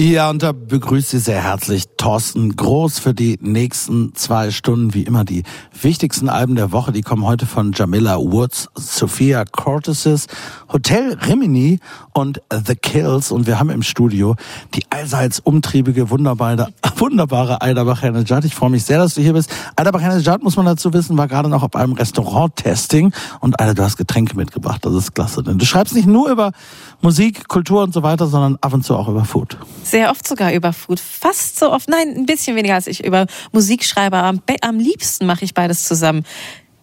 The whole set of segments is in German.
Ja, und da begrüßt Sie sehr herzlich Thorsten Groß für die nächsten zwei Stunden. Wie immer die wichtigsten Alben der Woche, die kommen heute von Jamila Woods, Sophia Cortesis, Hotel Rimini und The Kills. Und wir haben im Studio die allseits umtriebige, wunderbare, wunderbare Aida Bachanejad. Ich freue mich sehr, dass du hier bist. Aida Bachanejad, muss man dazu wissen, war gerade noch auf einem Restaurant-Testing. Und Aida, du hast Getränke mitgebracht. Das ist klasse. Denn du schreibst nicht nur über Musik, Kultur und so weiter, sondern ab und zu auch über Food. Sehr oft sogar über Food. Fast so oft, nein, ein bisschen weniger als ich über Musik schreibe. Am, am liebsten mache ich beides zusammen.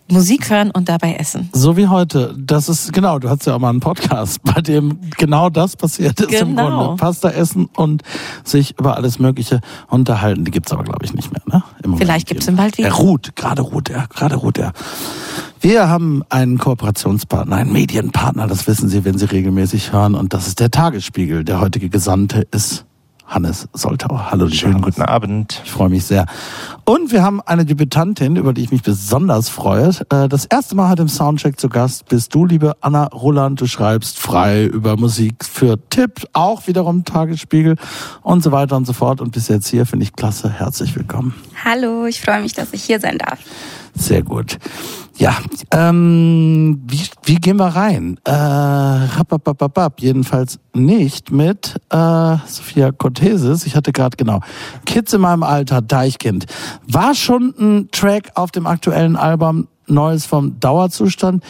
Musik hören und dabei essen. So wie heute. Das ist, genau, du hast ja auch mal einen Podcast, bei dem genau das passiert ist genau. im Grunde. Pasta essen und sich über alles Mögliche unterhalten. Die gibt's aber, glaube ich, nicht mehr, ne? Im Vielleicht gibt's ihn bald wieder. Er ruht, gerade ruht er, gerade ruht er. Wir haben einen Kooperationspartner, einen Medienpartner, das wissen Sie, wenn Sie regelmäßig hören, und das ist der Tagesspiegel. Der heutige Gesandte ist Hannes Soltau. Hallo, schönen guten Abend. Ich freue mich sehr. Und wir haben eine Debütantin, über die ich mich besonders freue. Äh, das erste Mal hat im Soundcheck zu Gast bist du, liebe Anna Roland. Du schreibst frei über Musik für Tipp, auch wiederum Tagesspiegel und so weiter und so fort. Und bis jetzt hier finde ich klasse. Herzlich willkommen. Hallo, ich freue mich, dass ich hier sein darf. Sehr gut. Ja, ähm, wie, wie gehen wir rein? Äh, rapapapapap, jedenfalls nicht mit äh, Sophia Cortesis. Ich hatte gerade genau Kids in meinem Alter, Deichkind. War schon ein Track auf dem aktuellen Album Neues vom Dauerzustand.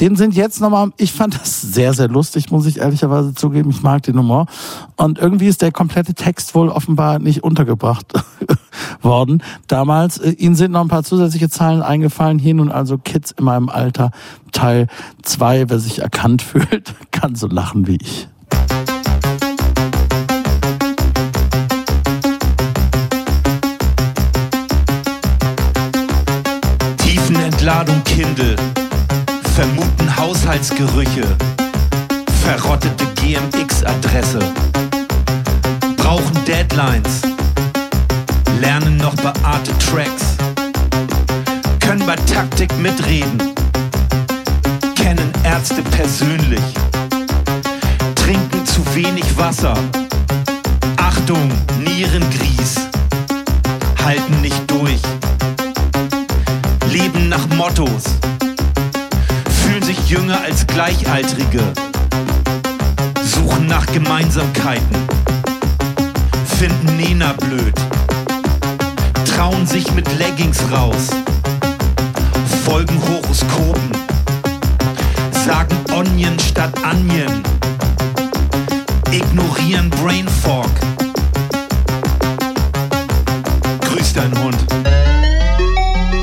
Den sind jetzt nochmal, ich fand das sehr, sehr lustig, muss ich ehrlicherweise zugeben. Ich mag den Humor. Und irgendwie ist der komplette Text wohl offenbar nicht untergebracht worden damals. Äh, Ihnen sind noch ein paar zusätzliche Zahlen eingefallen. Hier nun also Kids in meinem Alter, Teil 2. Wer sich erkannt fühlt, kann so lachen wie ich. Tiefenentladung Kindle vermuten Haushaltsgerüche, verrottete GMX-Adresse, brauchen Deadlines, lernen noch beate Tracks, können bei Taktik mitreden, kennen Ärzte persönlich, trinken zu wenig Wasser, Achtung, Nierengries, halten nicht durch, leben nach Mottos sich jünger als Gleichaltrige, suchen nach Gemeinsamkeiten, finden Nena blöd, trauen sich mit Leggings raus, folgen Horoskopen, sagen Onion statt Onion, ignorieren Brain Fog. Grüß dein Hund.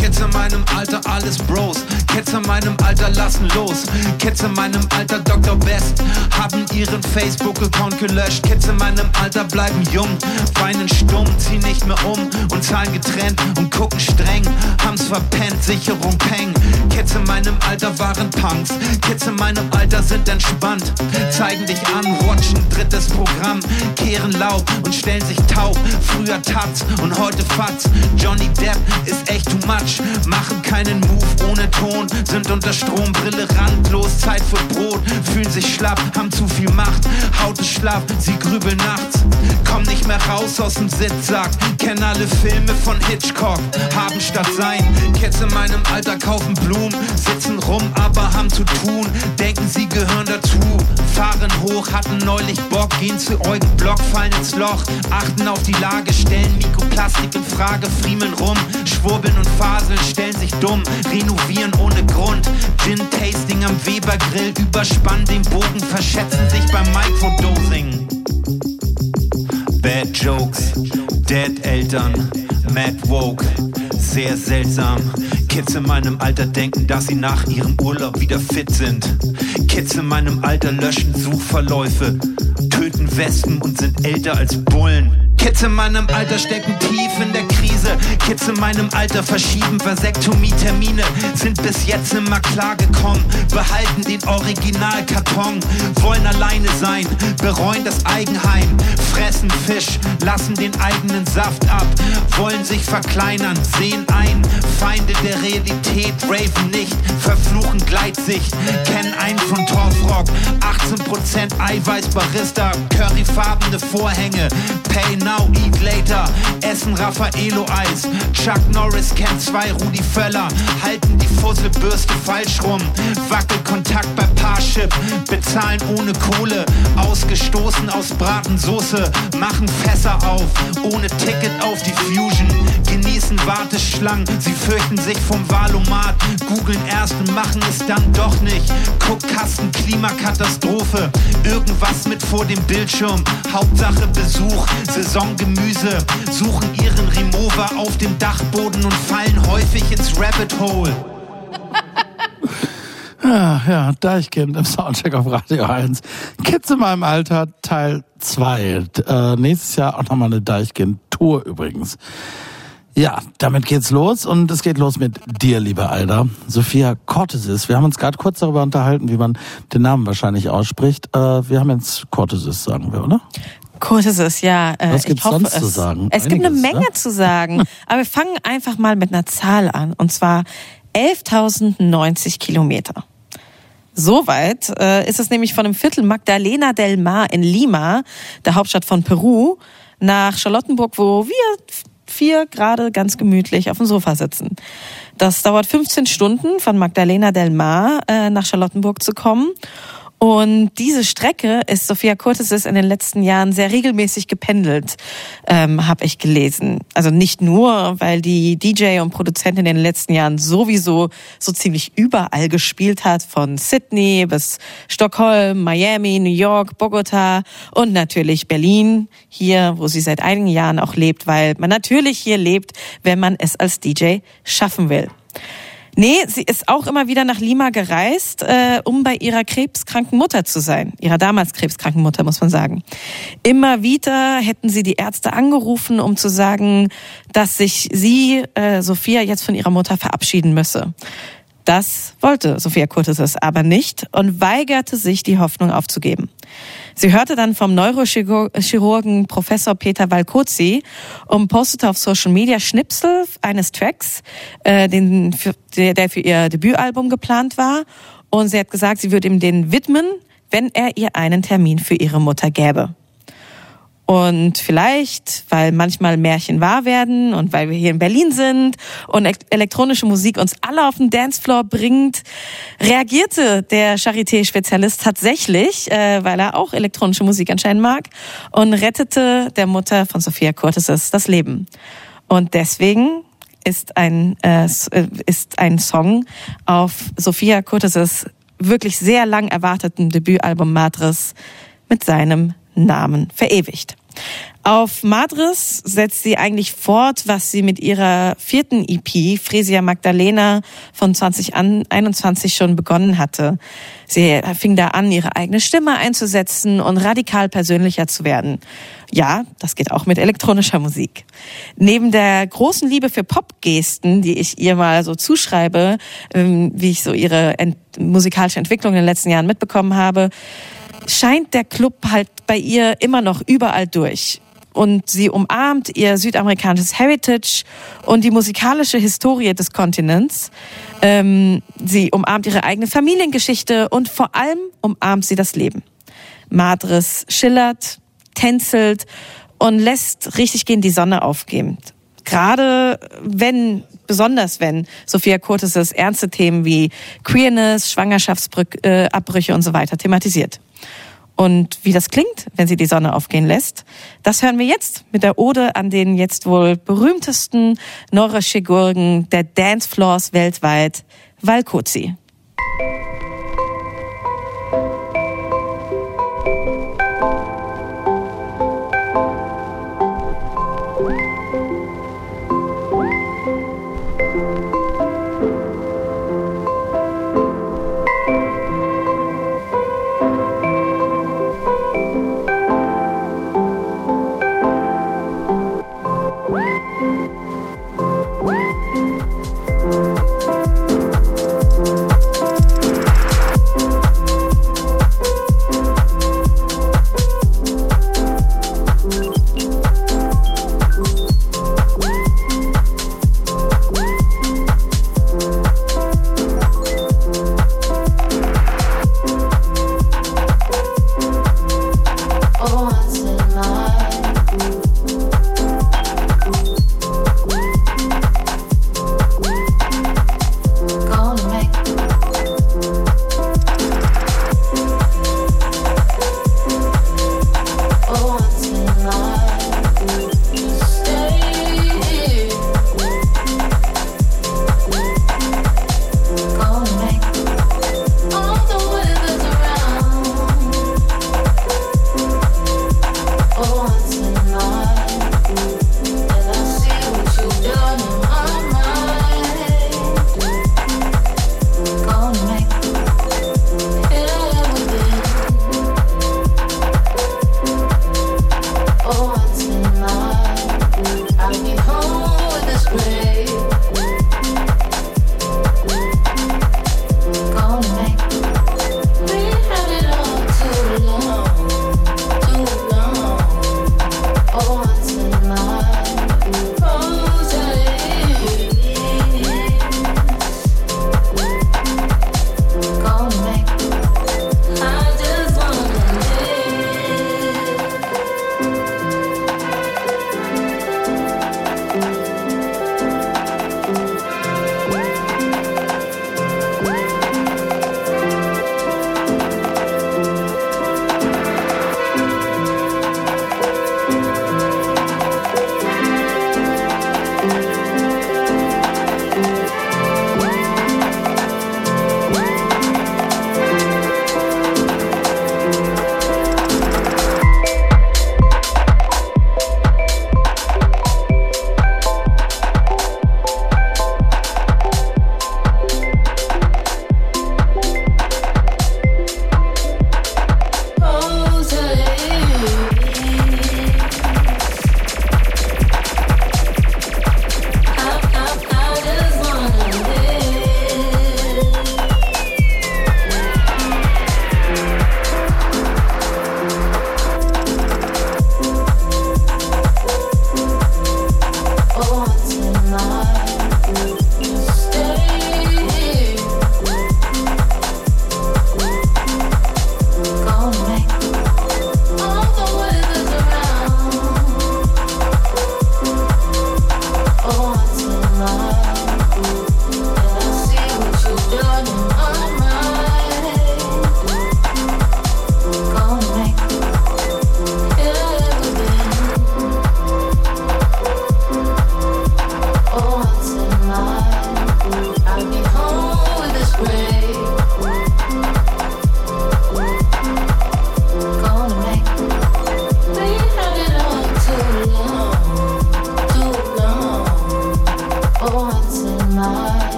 Kids in meinem Alter, alles Bros Kids in meinem Alter lassen los. Kids in meinem Alter Dr. Best haben ihren Facebook-Account gelöscht. Kids in meinem Alter bleiben jung, weinen stumm, ziehen nicht mehr um und zahlen getrennt und gucken streng. Haben's verpennt, Sicherung peng. Kids in meinem Alter waren Punks. Kids in meinem Alter sind entspannt, zeigen dich an, watchen drittes Programm, kehren Laub und stellen sich taub. Früher Taz und heute Fatz. Johnny Depp ist echt too much, machen keinen Move ohne Ton Million sind unter Strom, Brille randlos, Zeit für Brot, fühlen sich schlapp, haben zu viel Macht, Haut ist schlapp, sie grübeln nachts, kommen nicht mehr raus aus dem Sitzsack, kennen alle Filme von Hitchcock, haben statt sein, Kids in meinem Alter kaufen Blumen, sitzen rum, aber haben zu tun, denken sie gehören dazu, fahren hoch, hatten neulich Bock, gehen zu Eugen Block, fallen ins Loch, achten auf die Lage, stellen Mikroplastik in Frage, friemeln rum, schwurbeln und faseln, stellen sich dumm, renovieren ohne ohne Grund. Gin-Tasting am Weber-Grill, überspannen den Bogen, verschätzen sich beim Microdosing. Bad Jokes, Dead Eltern, Mad Woke, sehr seltsam. Kids in meinem Alter denken, dass sie nach ihrem Urlaub wieder fit sind. Kids in meinem Alter löschen Suchverläufe, töten Wespen und sind älter als Bullen. Kids in meinem Alter stecken tief in der Krise. Kids in meinem Alter verschieben Vasektomie-Termine. Sind bis jetzt immer klargekommen. Behalten den Originalkarton. Wollen alleine sein, bereuen das Eigenheim. Fressen Fisch, lassen den eigenen Saft ab. Wollen sich verkleinern, sehen ein. Feinde der Realität, raven nicht. Verfluchen Gleitsicht, kennen einen von Torfrock. 18% Eiweiß Barista, curryfarbene Vorhänge. Pay now, eat later. Essen Raffaello Eis. Chuck Norris kennt zwei Rudi Völler. Halten die Fusselbürste falsch rum. Wackelkontakt bei Parship. Bezahlen ohne Kohle. Ausgestoßen aus Bratensoße. Machen Fässer auf. Ohne Ticket auf die Fusion. Genießen Warteschlangen. Sie fürchten sich vom Wahlomat. Googeln erst und machen es dann doch nicht. Guckkasten, Klimakatastrophe. Irgendwas mit vor dem Bildschirm. Hauptsache Besuch. Saisongemüse. Suchen ihren Remover auf dem Dachboden und fallen häufig ins Rabbit Hole. Ja, ja, Deichkind im Soundcheck auf Radio 1. Kids in meinem Alter, Teil 2. Äh, nächstes Jahr auch nochmal eine Deichkind-Tour übrigens. Ja, damit geht's los und es geht los mit dir, liebe Alda. Sophia Cortesis. Wir haben uns gerade kurz darüber unterhalten, wie man den Namen wahrscheinlich ausspricht. Äh, wir haben jetzt Cortesis, sagen wir, oder? Cortesis, ja. Äh, Was gibt's sonst es. zu sagen? Es gibt eine Einiges, Menge ne? zu sagen. Aber wir fangen einfach mal mit einer Zahl an. Und zwar 11.090 Kilometer. Soweit äh, ist es nämlich von dem Viertel Magdalena del Mar in Lima, der Hauptstadt von Peru, nach Charlottenburg, wo wir vier gerade ganz gemütlich auf dem Sofa sitzen. Das dauert 15 Stunden von Magdalena del Mar äh, nach Charlottenburg zu kommen. Und diese Strecke ist Sophia Curtis in den letzten Jahren sehr regelmäßig gependelt, ähm, habe ich gelesen. Also nicht nur, weil die DJ und Produzentin in den letzten Jahren sowieso so ziemlich überall gespielt hat, von Sydney bis Stockholm, Miami, New York, Bogota und natürlich Berlin, hier, wo sie seit einigen Jahren auch lebt, weil man natürlich hier lebt, wenn man es als DJ schaffen will. Nee, sie ist auch immer wieder nach Lima gereist, äh, um bei ihrer krebskranken Mutter zu sein. Ihrer damals krebskranken Mutter, muss man sagen. Immer wieder hätten sie die Ärzte angerufen, um zu sagen, dass sich sie, äh, Sophia, jetzt von ihrer Mutter verabschieden müsse. Das wollte Sophia Kurtis aber nicht und weigerte sich, die Hoffnung aufzugeben. Sie hörte dann vom Neurochirurgen Professor Peter Valkozi und postete auf Social Media Schnipsel eines Tracks, äh, den für, der für ihr Debütalbum geplant war. Und sie hat gesagt, sie würde ihm den widmen, wenn er ihr einen Termin für ihre Mutter gäbe. Und vielleicht, weil manchmal Märchen wahr werden und weil wir hier in Berlin sind und ek- elektronische Musik uns alle auf den Dancefloor bringt, reagierte der Charité-Spezialist tatsächlich, äh, weil er auch elektronische Musik anscheinend mag, und rettete der Mutter von Sophia Curtis das Leben. Und deswegen ist ein, äh, äh, ist ein Song auf Sophia Curtis wirklich sehr lang erwarteten Debütalbum Madres mit seinem Namen verewigt. Auf Madres setzt sie eigentlich fort, was sie mit ihrer vierten EP, Fresia Magdalena, von 2021 schon begonnen hatte. Sie fing da an, ihre eigene Stimme einzusetzen und radikal persönlicher zu werden. Ja, das geht auch mit elektronischer Musik. Neben der großen Liebe für Popgesten, die ich ihr mal so zuschreibe, ähm, wie ich so ihre musikalische Entwicklung in den letzten Jahren mitbekommen habe, scheint der Club halt bei ihr immer noch überall durch. Und sie umarmt ihr südamerikanisches Heritage und die musikalische Historie des Kontinents. Ähm, sie umarmt ihre eigene Familiengeschichte und vor allem umarmt sie das Leben. Madres schillert, tänzelt und lässt richtig gehen die Sonne aufgehen. Gerade wenn, besonders wenn Sophia Curtis ernste Themen wie Queerness, Schwangerschaftsabbrüche und so weiter thematisiert. Und wie das klingt, wenn sie die Sonne aufgehen lässt, das hören wir jetzt mit der Ode an den jetzt wohl berühmtesten Neurochirurgen der Dancefloors weltweit, Valkozi.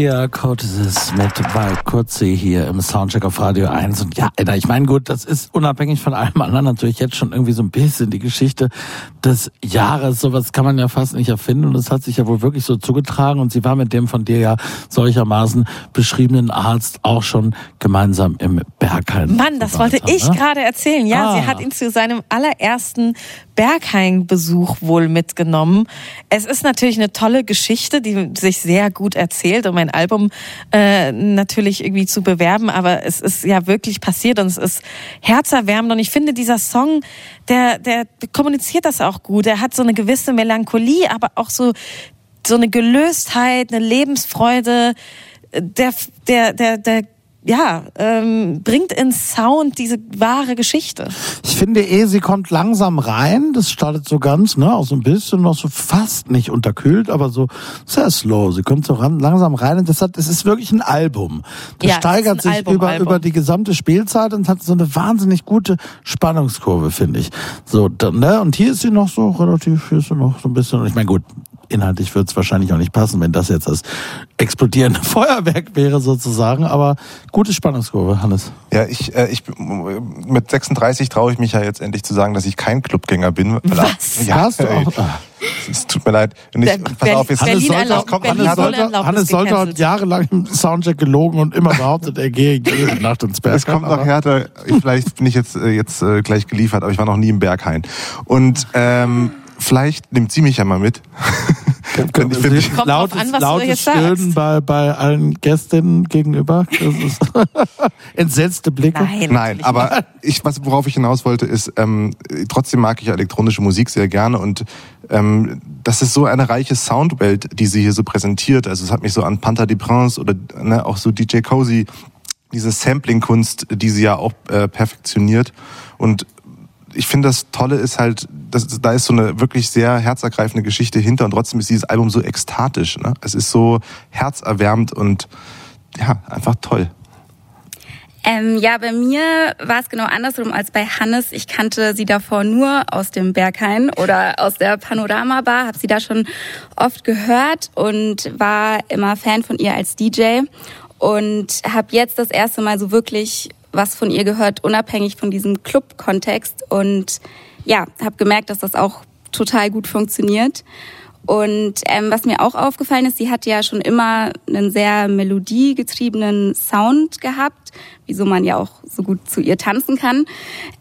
Sophia Cotes mit Wald Kurzi hier im Soundcheck auf Radio 1. Und ja, ich meine, gut, das ist unabhängig von allem anderen natürlich jetzt schon irgendwie so ein bisschen die Geschichte des Jahres. Sowas kann man ja fast nicht erfinden. Und es hat sich ja wohl wirklich so zugetragen. Und sie war mit dem von dir ja solchermaßen beschriebenen Arzt auch schon gemeinsam im Berghain. Mann, das wollte ich ne? gerade erzählen. Ja, ah. sie hat ihn zu seinem allerersten Berghain-Besuch wohl mitgenommen. Es ist natürlich eine tolle Geschichte, die sich sehr gut erzählt, um ein Album äh, natürlich irgendwie zu bewerben. Aber es ist ja wirklich passiert und es ist herzerwärmend. Und ich finde, dieser Song, der, der kommuniziert das auch gut. Er hat so eine gewisse Melancholie, aber auch so, so eine Gelöstheit, eine Lebensfreude. Der, der, der, der ja, ähm, bringt in Sound diese wahre Geschichte. Ich finde eh, sie kommt langsam rein. Das startet so ganz, ne, auch so ein bisschen noch so fast nicht unterkühlt, aber so sehr slow. Sie kommt so ran, langsam rein und das hat, es ist wirklich ein Album. Das ja, steigert sich Album, über, Album. über die gesamte Spielzeit und hat so eine wahnsinnig gute Spannungskurve, finde ich. So, ne, und hier ist sie noch so relativ, hier ist sie noch so ein bisschen, ich meine, gut, inhaltlich wird es wahrscheinlich auch nicht passen, wenn das jetzt das explodierende Feuerwerk wäre sozusagen, aber gute Spannungskurve, Hannes. Ja, ich, äh, ich mit 36 traue ich mich ja jetzt endlich zu sagen, dass ich kein Clubgänger bin. Was? Ja, Hast du auch? Es tut mir leid. Und ich, pass auf, jetzt Hannes sollte, kommt, Hannes sollte, Hannes sollte hat jahrelang im Soundcheck gelogen und immer behauptet, er gehe jede Nacht ins Berg. Es kommt noch härter. Vielleicht bin ich jetzt, äh, jetzt äh, gleich geliefert, aber ich war noch nie im Berghain. Und ähm, vielleicht nimmt sie mich ja mal mit. ich finde lautes, an, was lautes Stöhnen bei, bei allen Gästinnen gegenüber. Das ist entsetzte Blicke. Nein, Nein aber ich, was, worauf ich hinaus wollte, ist, ähm, trotzdem mag ich elektronische Musik sehr gerne und ähm, das ist so eine reiche Soundwelt, die sie hier so präsentiert. Also es hat mich so an Panther de Prince oder ne, auch so DJ Cozy, diese Sampling-Kunst, die sie ja auch äh, perfektioniert. Und ich finde, das Tolle ist halt, dass, da ist so eine wirklich sehr herzergreifende Geschichte hinter und trotzdem ist dieses Album so ekstatisch. Ne? Es ist so herzerwärmend und ja, einfach toll. Ähm, ja, bei mir war es genau andersrum als bei Hannes. Ich kannte sie davor nur aus dem Berghain oder aus der Panorama Bar, habe sie da schon oft gehört und war immer Fan von ihr als DJ und habe jetzt das erste Mal so wirklich was von ihr gehört, unabhängig von diesem Club-Kontext. Und ja, habe gemerkt, dass das auch total gut funktioniert. Und ähm, was mir auch aufgefallen ist, sie hat ja schon immer einen sehr melodiegetriebenen Sound gehabt, wieso man ja auch so gut zu ihr tanzen kann.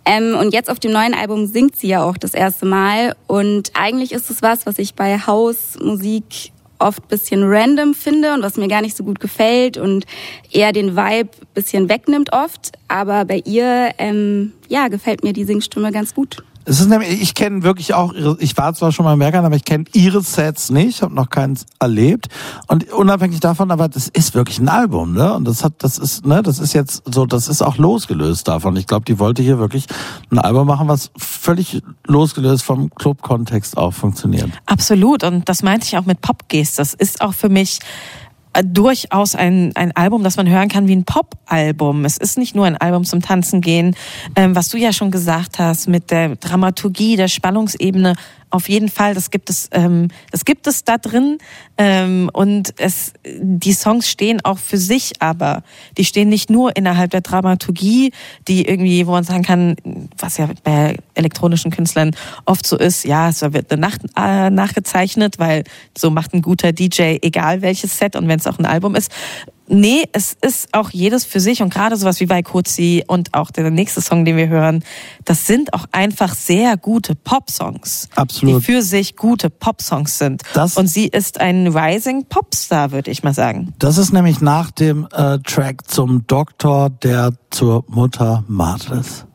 Ähm, und jetzt auf dem neuen Album singt sie ja auch das erste Mal. Und eigentlich ist es was, was ich bei Hausmusik oft bisschen random finde und was mir gar nicht so gut gefällt und eher den Vibe bisschen wegnimmt oft. Aber bei ihr, ähm, ja, gefällt mir die Singstimme ganz gut. Es ist nämlich, ich kenne wirklich auch ihre, ich war zwar schon mal im Bergern, aber ich kenne ihre Sets nicht, habe noch keins erlebt. Und unabhängig davon, aber das ist wirklich ein Album, ne? Und das hat, das ist, ne, das ist jetzt so, das ist auch losgelöst davon. Ich glaube, die wollte hier wirklich ein Album machen, was völlig losgelöst vom Club-Kontext auch funktioniert. Absolut. Und das meinte ich auch mit Popgeist. Das ist auch für mich durchaus ein, ein Album, das man hören kann wie ein Pop-Album. Es ist nicht nur ein Album zum Tanzen gehen, ähm, was du ja schon gesagt hast, mit der Dramaturgie, der Spannungsebene auf jeden Fall, das gibt es, ähm, das gibt es da drin. Ähm, und es, die Songs stehen auch für sich, aber die stehen nicht nur innerhalb der Dramaturgie, die irgendwie, wo man sagen kann, was ja bei elektronischen Künstlern oft so ist, ja, es wird eine Nacht äh, nachgezeichnet, weil so macht ein guter DJ egal welches Set und wenn es auch ein Album ist. Nee, es ist auch jedes für sich und gerade sowas wie bei Kozi und auch der nächste Song, den wir hören, das sind auch einfach sehr gute Pop-Songs. Absolut. Die für sich gute Pop-Songs sind. Das, und sie ist ein Rising Popstar, würde ich mal sagen. Das ist nämlich nach dem äh, Track zum Doktor, der zur Mutter Martes.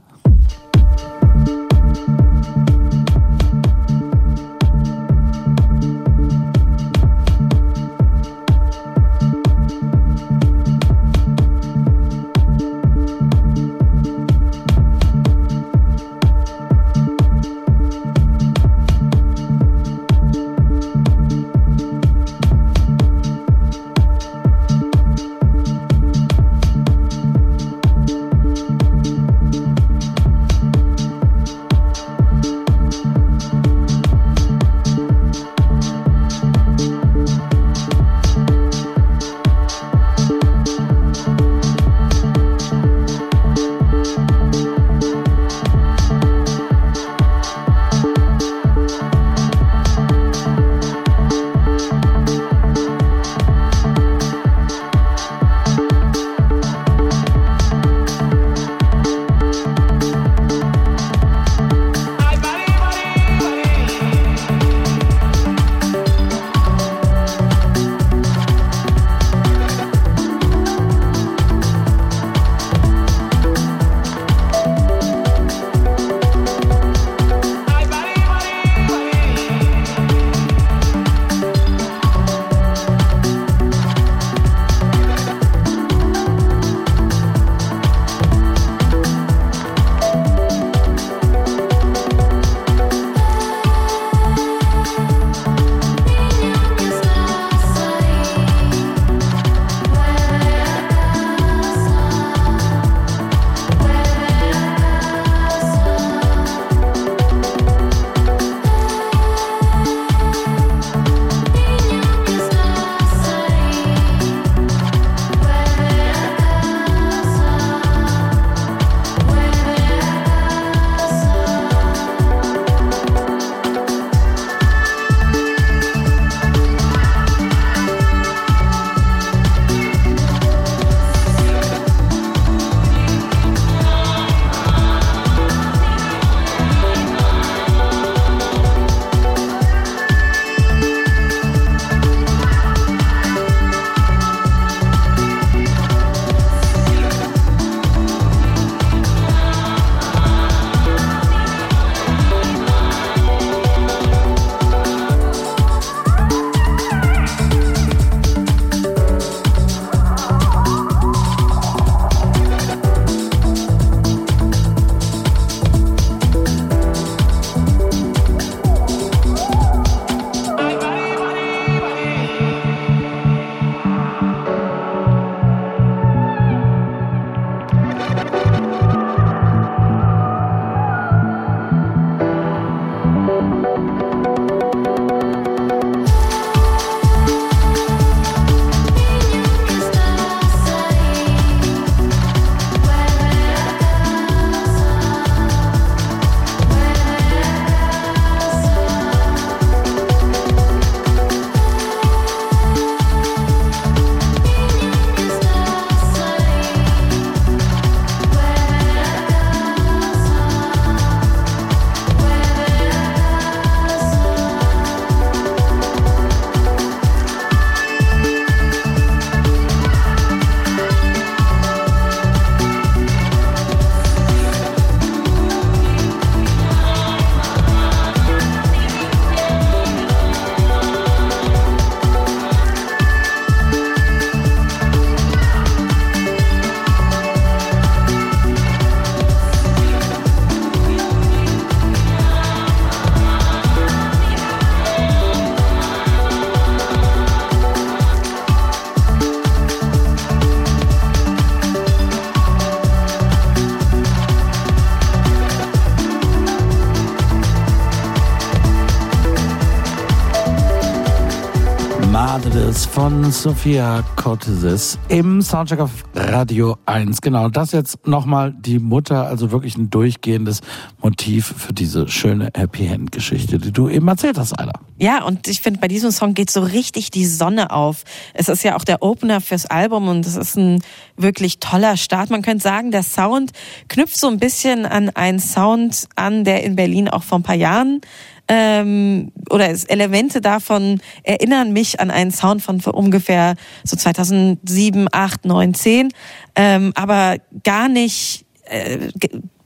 Sophia Cortezes im Soundcheck auf Radio 1. Genau, das jetzt nochmal die Mutter, also wirklich ein durchgehendes Motiv für diese schöne Happy End Geschichte, die du eben erzählt hast, Alter. Ja, und ich finde, bei diesem Song geht so richtig die Sonne auf. Es ist ja auch der Opener fürs Album und es ist ein wirklich toller Start. Man könnte sagen, der Sound knüpft so ein bisschen an einen Sound an, der in Berlin auch vor ein paar Jahren ähm, oder Elemente davon erinnern mich an einen Sound von ungefähr so 2007, 8, 9, 10, ähm, aber gar nicht äh,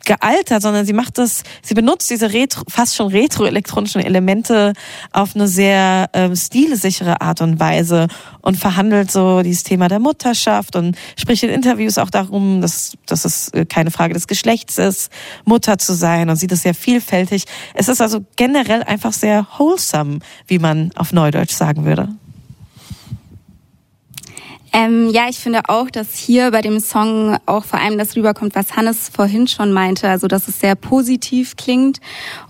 gealtert, sondern sie macht das, sie benutzt diese retro, fast schon retro-elektronischen Elemente auf eine sehr ähm, stilsichere Art und Weise und verhandelt so dieses Thema der Mutterschaft und spricht in Interviews auch darum, dass, dass es äh, keine Frage des Geschlechts ist, Mutter zu sein und sieht es sehr vielfältig. Es ist also generell einfach sehr wholesome, wie man auf Neudeutsch sagen würde. Ähm, ja, ich finde auch, dass hier bei dem Song auch vor allem das rüberkommt, was Hannes vorhin schon meinte, also dass es sehr positiv klingt.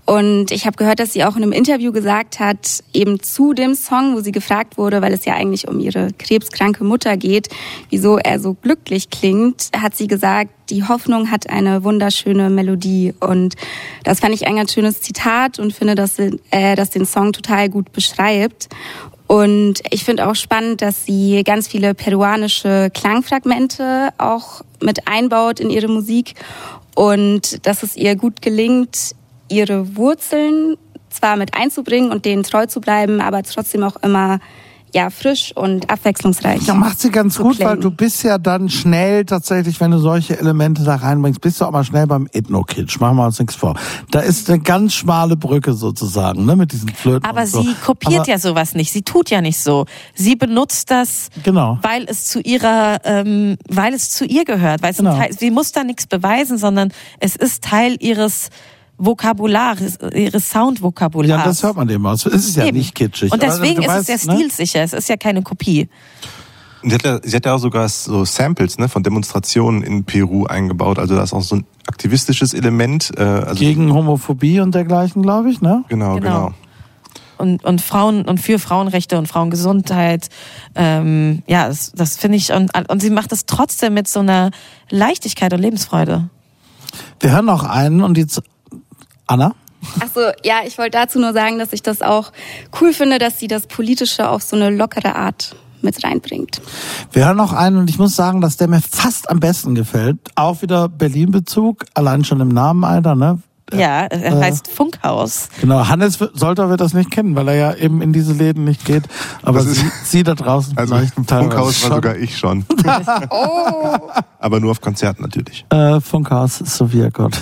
Und ich habe gehört, dass sie auch in einem Interview gesagt hat, eben zu dem Song, wo sie gefragt wurde, weil es ja eigentlich um ihre krebskranke Mutter geht, wieso er so glücklich klingt, hat sie gesagt, die Hoffnung hat eine wunderschöne Melodie. Und das fand ich ein ganz schönes Zitat und finde, dass, äh, das den Song total gut beschreibt. Und ich finde auch spannend, dass sie ganz viele peruanische Klangfragmente auch mit einbaut in ihre Musik und dass es ihr gut gelingt, ihre Wurzeln zwar mit einzubringen und denen treu zu bleiben, aber trotzdem auch immer ja, frisch und abwechslungsreich. Ja, macht sie ganz gut, klingen. weil du bist ja dann schnell tatsächlich, wenn du solche Elemente da reinbringst, bist du auch mal schnell beim Ethno-Kitsch. Machen wir uns nichts vor. Da ist eine ganz schmale Brücke sozusagen, ne, mit diesen Flöten. Aber so. sie kopiert Aber ja sowas nicht. Sie tut ja nicht so. Sie benutzt das, genau. weil es zu ihrer, ähm, weil es zu ihr gehört. Weil genau. Teil, sie muss da nichts beweisen, sondern es ist Teil ihres Vokabular, ihre Soundvokabular. Ja, das hört man dem aus. Es ist ja Eben. nicht kitschig. Und deswegen ist weißt, es ja stilsicher. Ne? Es ist ja keine Kopie. Sie hat, ja, sie hat ja auch sogar so Samples ne, von Demonstrationen in Peru eingebaut. Also da ist auch so ein aktivistisches Element. Äh, also Gegen Homophobie und dergleichen, glaube ich, ne? Genau, genau. genau. Und, und Frauen und für Frauenrechte und Frauengesundheit. Ähm, ja, das, das finde ich. Und, und sie macht es trotzdem mit so einer Leichtigkeit und Lebensfreude. Wir hören noch einen und jetzt Anna? Achso, ja, ich wollte dazu nur sagen, dass ich das auch cool finde, dass sie das Politische auf so eine lockere Art mit reinbringt. Wir hören noch einen und ich muss sagen, dass der mir fast am besten gefällt. Auch wieder Berlin-Bezug, allein schon im Namen, Alter, ne? Ja, er äh, heißt Funkhaus. Genau, Hannes Solter wird das nicht kennen, weil er ja eben in diese Läden nicht geht. Aber sie, sie, da draußen Also Funkhaus war sogar ich schon. oh. Aber nur auf Konzerten natürlich. Äh, Funkhaus, Sophia Gott.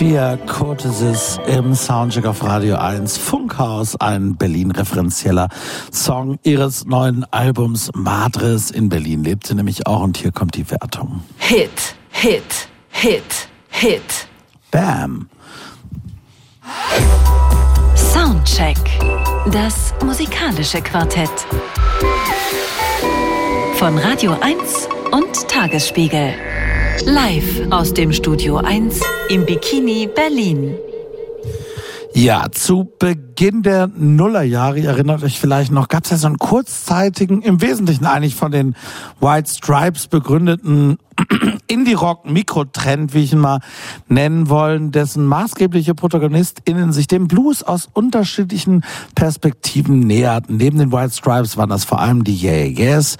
Sophia Cortesis im Soundcheck auf Radio 1 Funkhaus, ein Berlin-referenzieller Song ihres neuen Albums Madres. In Berlin lebt sie nämlich auch und hier kommt die Wertung. Hit, Hit, Hit, Hit. Bam. Soundcheck. Das musikalische Quartett. Von Radio 1 und Tagesspiegel. Live aus dem Studio 1 im Bikini Berlin. Ja, zu Beginn der Nullerjahre, erinnert euch vielleicht noch, gab es ja so einen kurzzeitigen, im Wesentlichen eigentlich von den White Stripes begründeten Indie-Rock-Mikrotrend, wie ich ihn mal nennen wollen, dessen maßgebliche ProtagonistInnen sich dem Blues aus unterschiedlichen Perspektiven näherten. Neben den White Stripes waren das vor allem die Yeah Yes,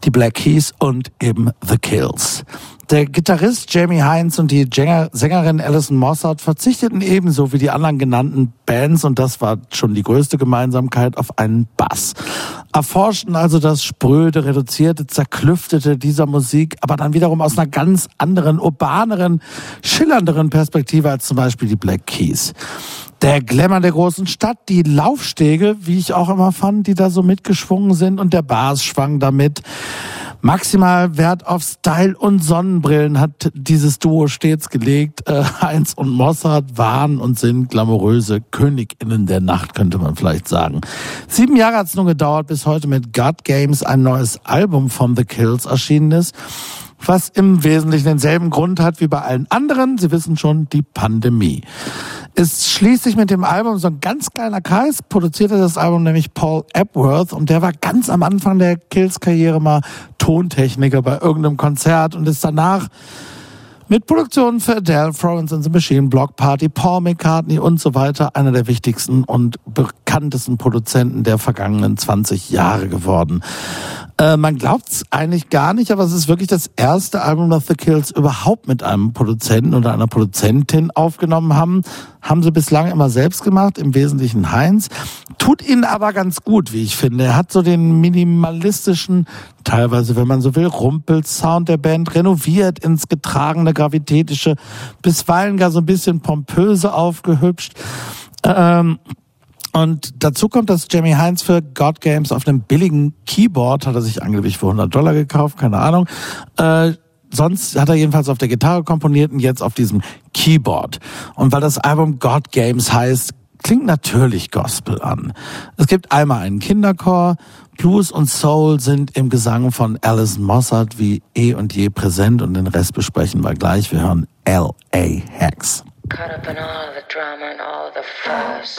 die Black Keys und eben The Kills. Der Gitarrist Jamie Hines und die Sängerin Alison Mossad verzichteten ebenso wie die anderen genannten Bands, und das war schon die größte Gemeinsamkeit, auf einen Bass. Erforschten also das spröde, reduzierte, zerklüftete dieser Musik, aber dann wiederum aus einer ganz anderen, urbaneren, schillernderen Perspektive als zum Beispiel die Black Keys der Glamour der großen Stadt, die Laufstege, wie ich auch immer fand, die da so mitgeschwungen sind und der Bass schwang damit. Maximal Wert auf Style und Sonnenbrillen hat dieses Duo stets gelegt. Äh, Heinz und Mossad waren und sind glamouröse Königinnen der Nacht, könnte man vielleicht sagen. Sieben Jahre hat es nun gedauert, bis heute mit God Games ein neues Album von The Kills erschienen ist was im Wesentlichen denselben Grund hat wie bei allen anderen. Sie wissen schon, die Pandemie. Es schließt sich mit dem Album so ein ganz kleiner Kreis, produzierte das Album nämlich Paul Epworth und der war ganz am Anfang der Kills-Karriere mal Tontechniker bei irgendeinem Konzert und ist danach mit Produktionen für Adele, Florence and the Machine, Block Party, Paul McCartney und so weiter einer der wichtigsten und bekanntesten Produzenten der vergangenen 20 Jahre geworden. Äh, man glaubt es eigentlich gar nicht, aber es ist wirklich das erste Album, das The Kills überhaupt mit einem Produzenten oder einer Produzentin aufgenommen haben. Haben sie bislang immer selbst gemacht, im Wesentlichen Heinz. Tut ihnen aber ganz gut, wie ich finde. Er hat so den minimalistischen, teilweise, wenn man so will, Rumpel-Sound der Band renoviert ins getragene, gravitätische, bisweilen gar so ein bisschen pompöse aufgehübscht. Ähm, und dazu kommt, dass Jamie Heinz für God Games auf einem billigen Keyboard, hat er sich angeblich für 100 Dollar gekauft, keine Ahnung, äh, sonst hat er jedenfalls auf der Gitarre komponiert und jetzt auf diesem Keyboard. Und weil das Album God Games heißt, klingt natürlich Gospel an. Es gibt einmal einen Kinderchor, Blues und Soul sind im Gesang von Alison Mossad wie eh und je präsent und den Rest besprechen wir gleich. Wir hören L.A. Hex. Caught up in all the drama and all the fuss.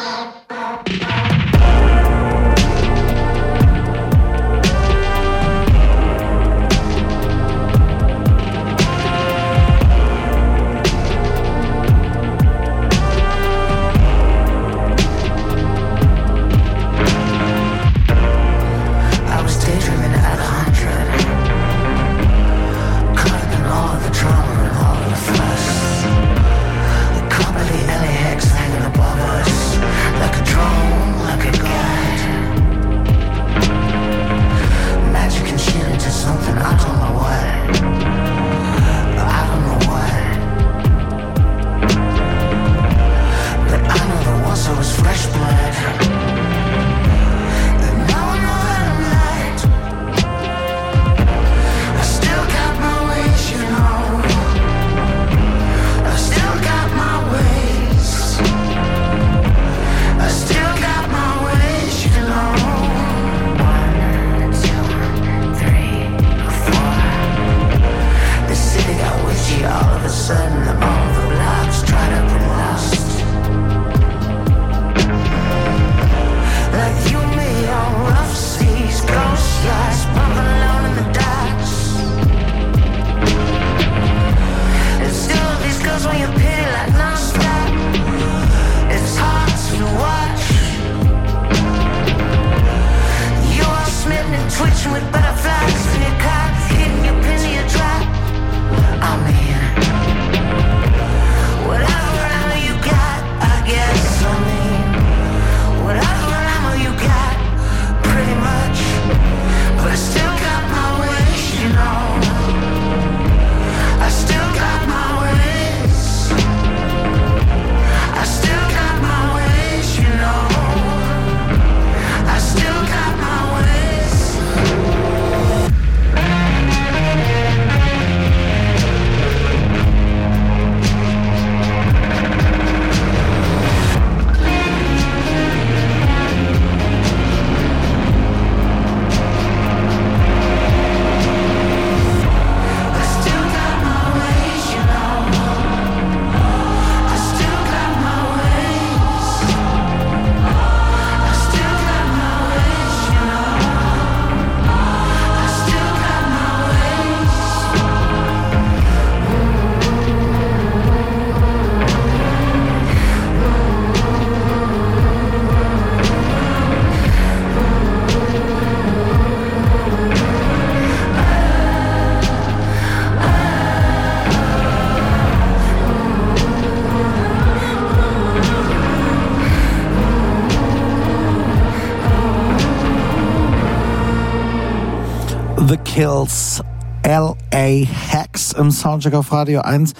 Kills, L.A. Hacks im Soundcheck auf Radio 1.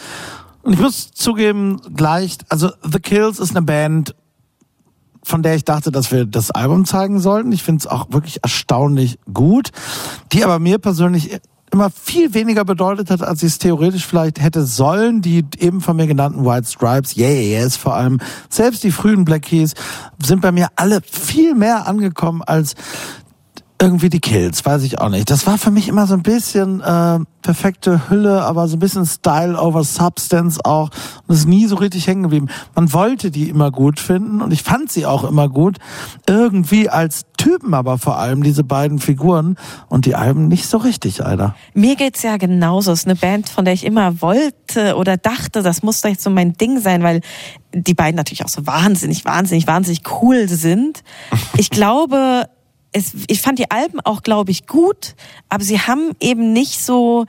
Und ich muss zugeben, gleich, also The Kills ist eine Band, von der ich dachte, dass wir das Album zeigen sollten. Ich finde es auch wirklich erstaunlich gut, die aber mir persönlich immer viel weniger bedeutet hat, als ich es theoretisch vielleicht hätte sollen. Die eben von mir genannten White Stripes, Yeah, Yes vor allem, selbst die frühen Black Keys sind bei mir alle viel mehr angekommen als irgendwie die Kills, weiß ich auch nicht. Das war für mich immer so ein bisschen äh, perfekte Hülle, aber so ein bisschen Style over Substance auch und ist nie so richtig hängen geblieben. Man wollte die immer gut finden und ich fand sie auch immer gut. Irgendwie als Typen aber vor allem, diese beiden Figuren und die Alben nicht so richtig, Alter. Mir geht's ja genauso. Es ist eine Band, von der ich immer wollte oder dachte, das muss doch jetzt so mein Ding sein, weil die beiden natürlich auch so wahnsinnig, wahnsinnig, wahnsinnig cool sind. Ich glaube, es, ich fand die Alben auch, glaube ich, gut, aber sie haben eben nicht so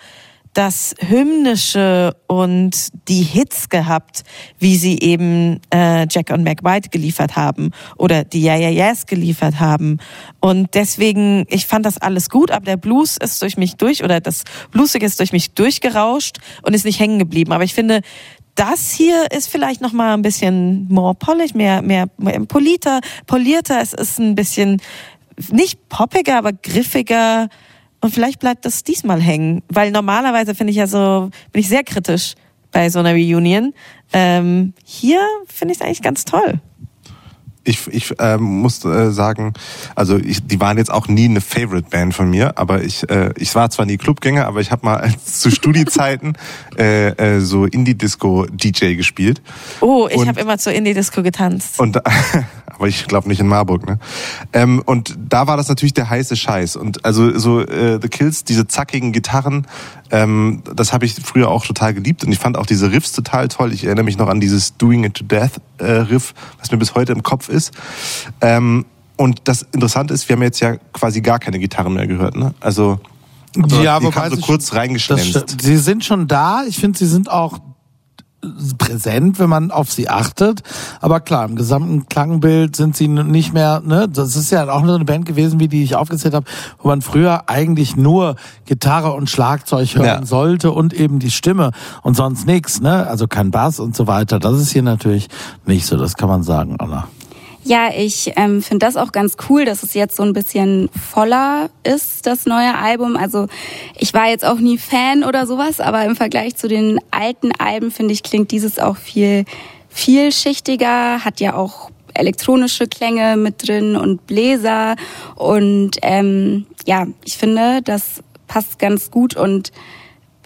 das Hymnische und die Hits gehabt, wie sie eben äh, Jack und Mac White geliefert haben oder die Yeah Yeah Yes geliefert haben. Und deswegen, ich fand das alles gut, aber der Blues ist durch mich durch oder das Bluesige ist durch mich durchgerauscht und ist nicht hängen geblieben. Aber ich finde, das hier ist vielleicht noch mal ein bisschen more polished, mehr, mehr, politer, polierter. Es ist ein bisschen nicht poppiger, aber griffiger. Und vielleicht bleibt das diesmal hängen, weil normalerweise finde ich ja so, bin ich sehr kritisch bei so einer Reunion. Ähm, hier finde ich es eigentlich ganz toll ich, ich äh, muss äh, sagen, also ich, die waren jetzt auch nie eine Favorite Band von mir, aber ich, äh, ich war zwar nie Clubgänger, aber ich habe mal zu Studiezeiten äh, äh, so Indie-Disco-DJ gespielt. Oh, ich habe immer zur Indie-Disco getanzt. Und aber ich glaube nicht in Marburg, ne? Ähm, und da war das natürlich der heiße Scheiß. Und also so äh, The Kills, diese zackigen Gitarren, ähm, das habe ich früher auch total geliebt. Und ich fand auch diese Riffs total toll. Ich erinnere mich noch an dieses Doing It to Death äh, Riff, was mir bis heute im Kopf ist. Ähm, und das Interessante ist, wir haben jetzt ja quasi gar keine Gitarren mehr gehört, ne? Also ja, die kamen so kurz reingeschlänzt. Sie sind schon da. Ich finde, sie sind auch präsent, wenn man auf sie achtet. Aber klar, im gesamten Klangbild sind sie nicht mehr, ne, das ist ja auch nur eine Band gewesen, wie die ich aufgezählt habe, wo man früher eigentlich nur Gitarre und Schlagzeug hören ja. sollte und eben die Stimme und sonst nichts, ne? Also kein Bass und so weiter. Das ist hier natürlich nicht so, das kann man sagen, Anna. Ja, ich ähm, finde das auch ganz cool, dass es jetzt so ein bisschen voller ist, das neue Album. Also ich war jetzt auch nie Fan oder sowas, aber im Vergleich zu den alten Alben finde ich, klingt dieses auch viel vielschichtiger, hat ja auch elektronische Klänge mit drin und Bläser. Und ähm, ja, ich finde, das passt ganz gut und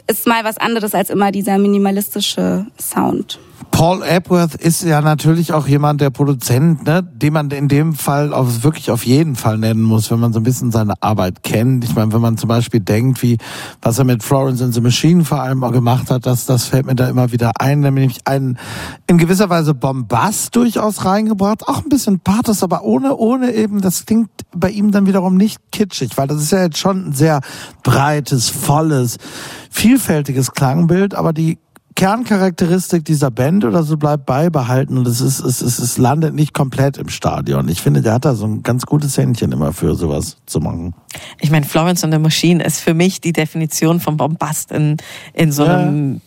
ist mal was anderes als immer dieser minimalistische Sound. Paul Epworth ist ja natürlich auch jemand, der Produzent, ne, den man in dem Fall auf, wirklich auf jeden Fall nennen muss, wenn man so ein bisschen seine Arbeit kennt. Ich meine, wenn man zum Beispiel denkt, wie was er mit Florence and the Machine vor allem auch gemacht hat, das, das fällt mir da immer wieder ein, nämlich einen in gewisser Weise Bombast durchaus reingebracht, auch ein bisschen Pathos, aber ohne, ohne eben, das klingt bei ihm dann wiederum nicht kitschig, weil das ist ja jetzt schon ein sehr breites, volles, vielfältiges Klangbild, aber die Kerncharakteristik dieser Band oder so bleibt beibehalten und es ist, es ist, es landet nicht komplett im Stadion. Ich finde, der hat da so ein ganz gutes Händchen immer für sowas zu machen. Ich meine, Florence and the Machine ist für mich die Definition von Bombast in, in so einem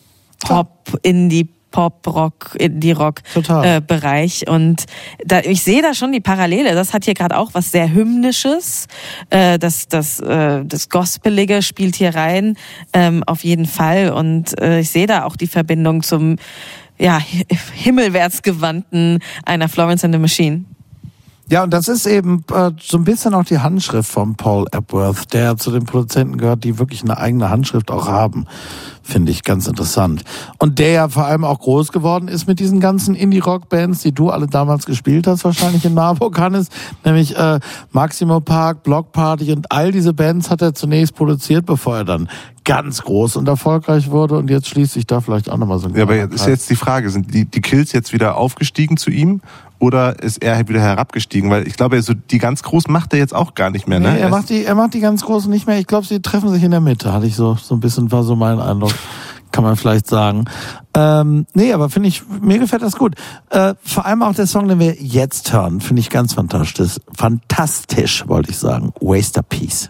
ja. Pop, Indie, Pop, Rock, Indie-Rock-Bereich. Äh, und da, ich sehe da schon die Parallele. Das hat hier gerade auch was sehr Hymnisches. Äh, das, das, äh, das Gospelige spielt hier rein, ähm, auf jeden Fall. Und äh, ich sehe da auch die Verbindung zum ja, himmelwärtsgewandten einer Florence and the Machine. Ja, und das ist eben äh, so ein bisschen auch die Handschrift von Paul Epworth, der zu den Produzenten gehört, die wirklich eine eigene Handschrift auch haben. Finde ich ganz interessant. Und der ja vor allem auch groß geworden ist mit diesen ganzen Indie-Rock-Bands, die du alle damals gespielt hast, wahrscheinlich in Marburg, Hannes. Nämlich äh, Maximo Park, Block Party und all diese Bands hat er zunächst produziert, bevor er dann ganz groß und erfolgreich wurde. Und jetzt schließt sich da vielleicht auch nochmal so ein Ja, aber jetzt ist jetzt die Frage, sind die, die Kills jetzt wieder aufgestiegen zu ihm oder ist er wieder herabgestiegen? Weil ich glaube, so die ganz großen macht er jetzt auch gar nicht mehr. Ne? Nee, er macht die, er macht die ganz großen nicht mehr. Ich glaube, sie treffen sich in der Mitte. Hatte ich so so ein bisschen war so mein Eindruck, kann man vielleicht sagen. Ähm, nee, aber finde ich mir gefällt das gut. Äh, vor allem auch der Song, den wir jetzt hören, finde ich ganz fantastisch. Fantastisch, wollte ich sagen. Waster Peace.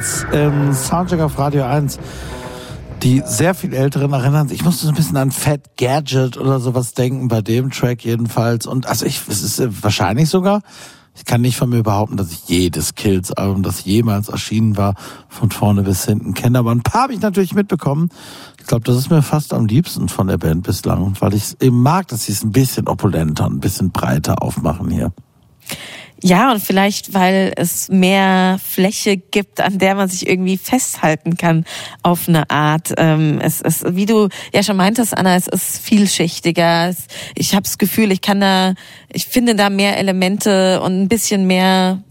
Kills im Soundcheck auf Radio 1. Die sehr viel Älteren erinnern sich, ich musste so ein bisschen an Fat Gadget oder sowas denken, bei dem Track jedenfalls. Und also ich, es ist äh, wahrscheinlich sogar, ich kann nicht von mir behaupten, dass ich jedes Kills-Album, das jemals erschienen war, von vorne bis hinten kenne. Aber ein paar habe ich natürlich mitbekommen. Ich glaube, das ist mir fast am liebsten von der Band bislang, weil ich es eben mag, dass sie es ein bisschen opulenter, ein bisschen breiter aufmachen hier. Ja, und vielleicht, weil es mehr Fläche gibt, an der man sich irgendwie festhalten kann auf eine Art. Ähm, es ist, wie du ja schon meintest, Anna, es ist vielschichtiger. Ich habe das Gefühl, ich kann da, ich finde da mehr Elemente und ein bisschen mehr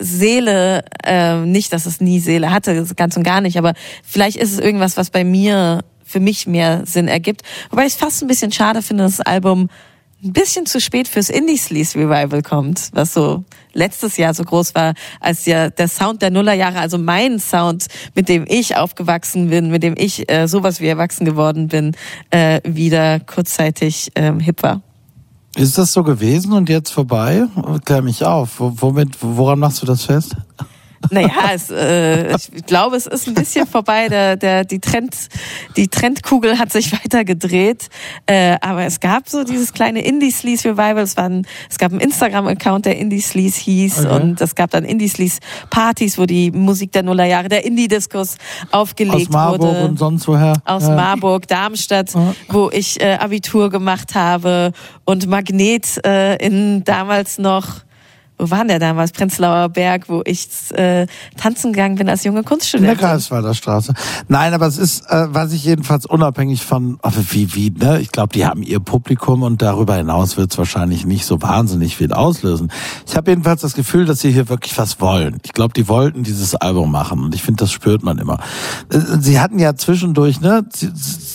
Seele, äh, nicht, dass es nie Seele hatte, ganz und gar nicht, aber vielleicht ist es irgendwas, was bei mir für mich mehr Sinn ergibt. Wobei ich es fast ein bisschen schade finde, das Album ein bisschen zu spät fürs Indie Sleaze Revival kommt, was so letztes Jahr so groß war, als ja der Sound der Nullerjahre, also mein Sound, mit dem ich aufgewachsen bin, mit dem ich äh, sowas wie erwachsen geworden bin, äh, wieder kurzzeitig ähm, hip war. Ist das so gewesen und jetzt vorbei? Klär mich auf. Womit, woran machst du das fest? Naja, es, äh, ich glaube, es ist ein bisschen vorbei. Der, der, die, Trend, die Trendkugel hat sich weiter gedreht. Äh, aber es gab so dieses kleine Indie Sleaze Revival. Es, war ein, es gab einen Instagram-Account, der Indie Sleaze hieß. Okay. Und es gab dann Indie Sleaze Partys, wo die Musik der Nullerjahre, der Indie-Diskurs aufgelegt wurde. Aus Marburg wurde. und sonst woher. Aus ja. Marburg, Darmstadt, ja. wo ich äh, Abitur gemacht habe. Und Magnet äh, in damals noch wo waren der damals? Prenzlauer Berg, wo ich äh, tanzen gegangen bin als junge Kunststudentin. In der Straße. Nein, aber es ist, äh, was ich jedenfalls unabhängig von, wie, wie, ne? Ich glaube, die haben ihr Publikum und darüber hinaus wird es wahrscheinlich nicht so wahnsinnig viel auslösen. Ich habe jedenfalls das Gefühl, dass sie hier wirklich was wollen. Ich glaube, die wollten dieses Album machen und ich finde, das spürt man immer. Äh, sie hatten ja zwischendurch, ne,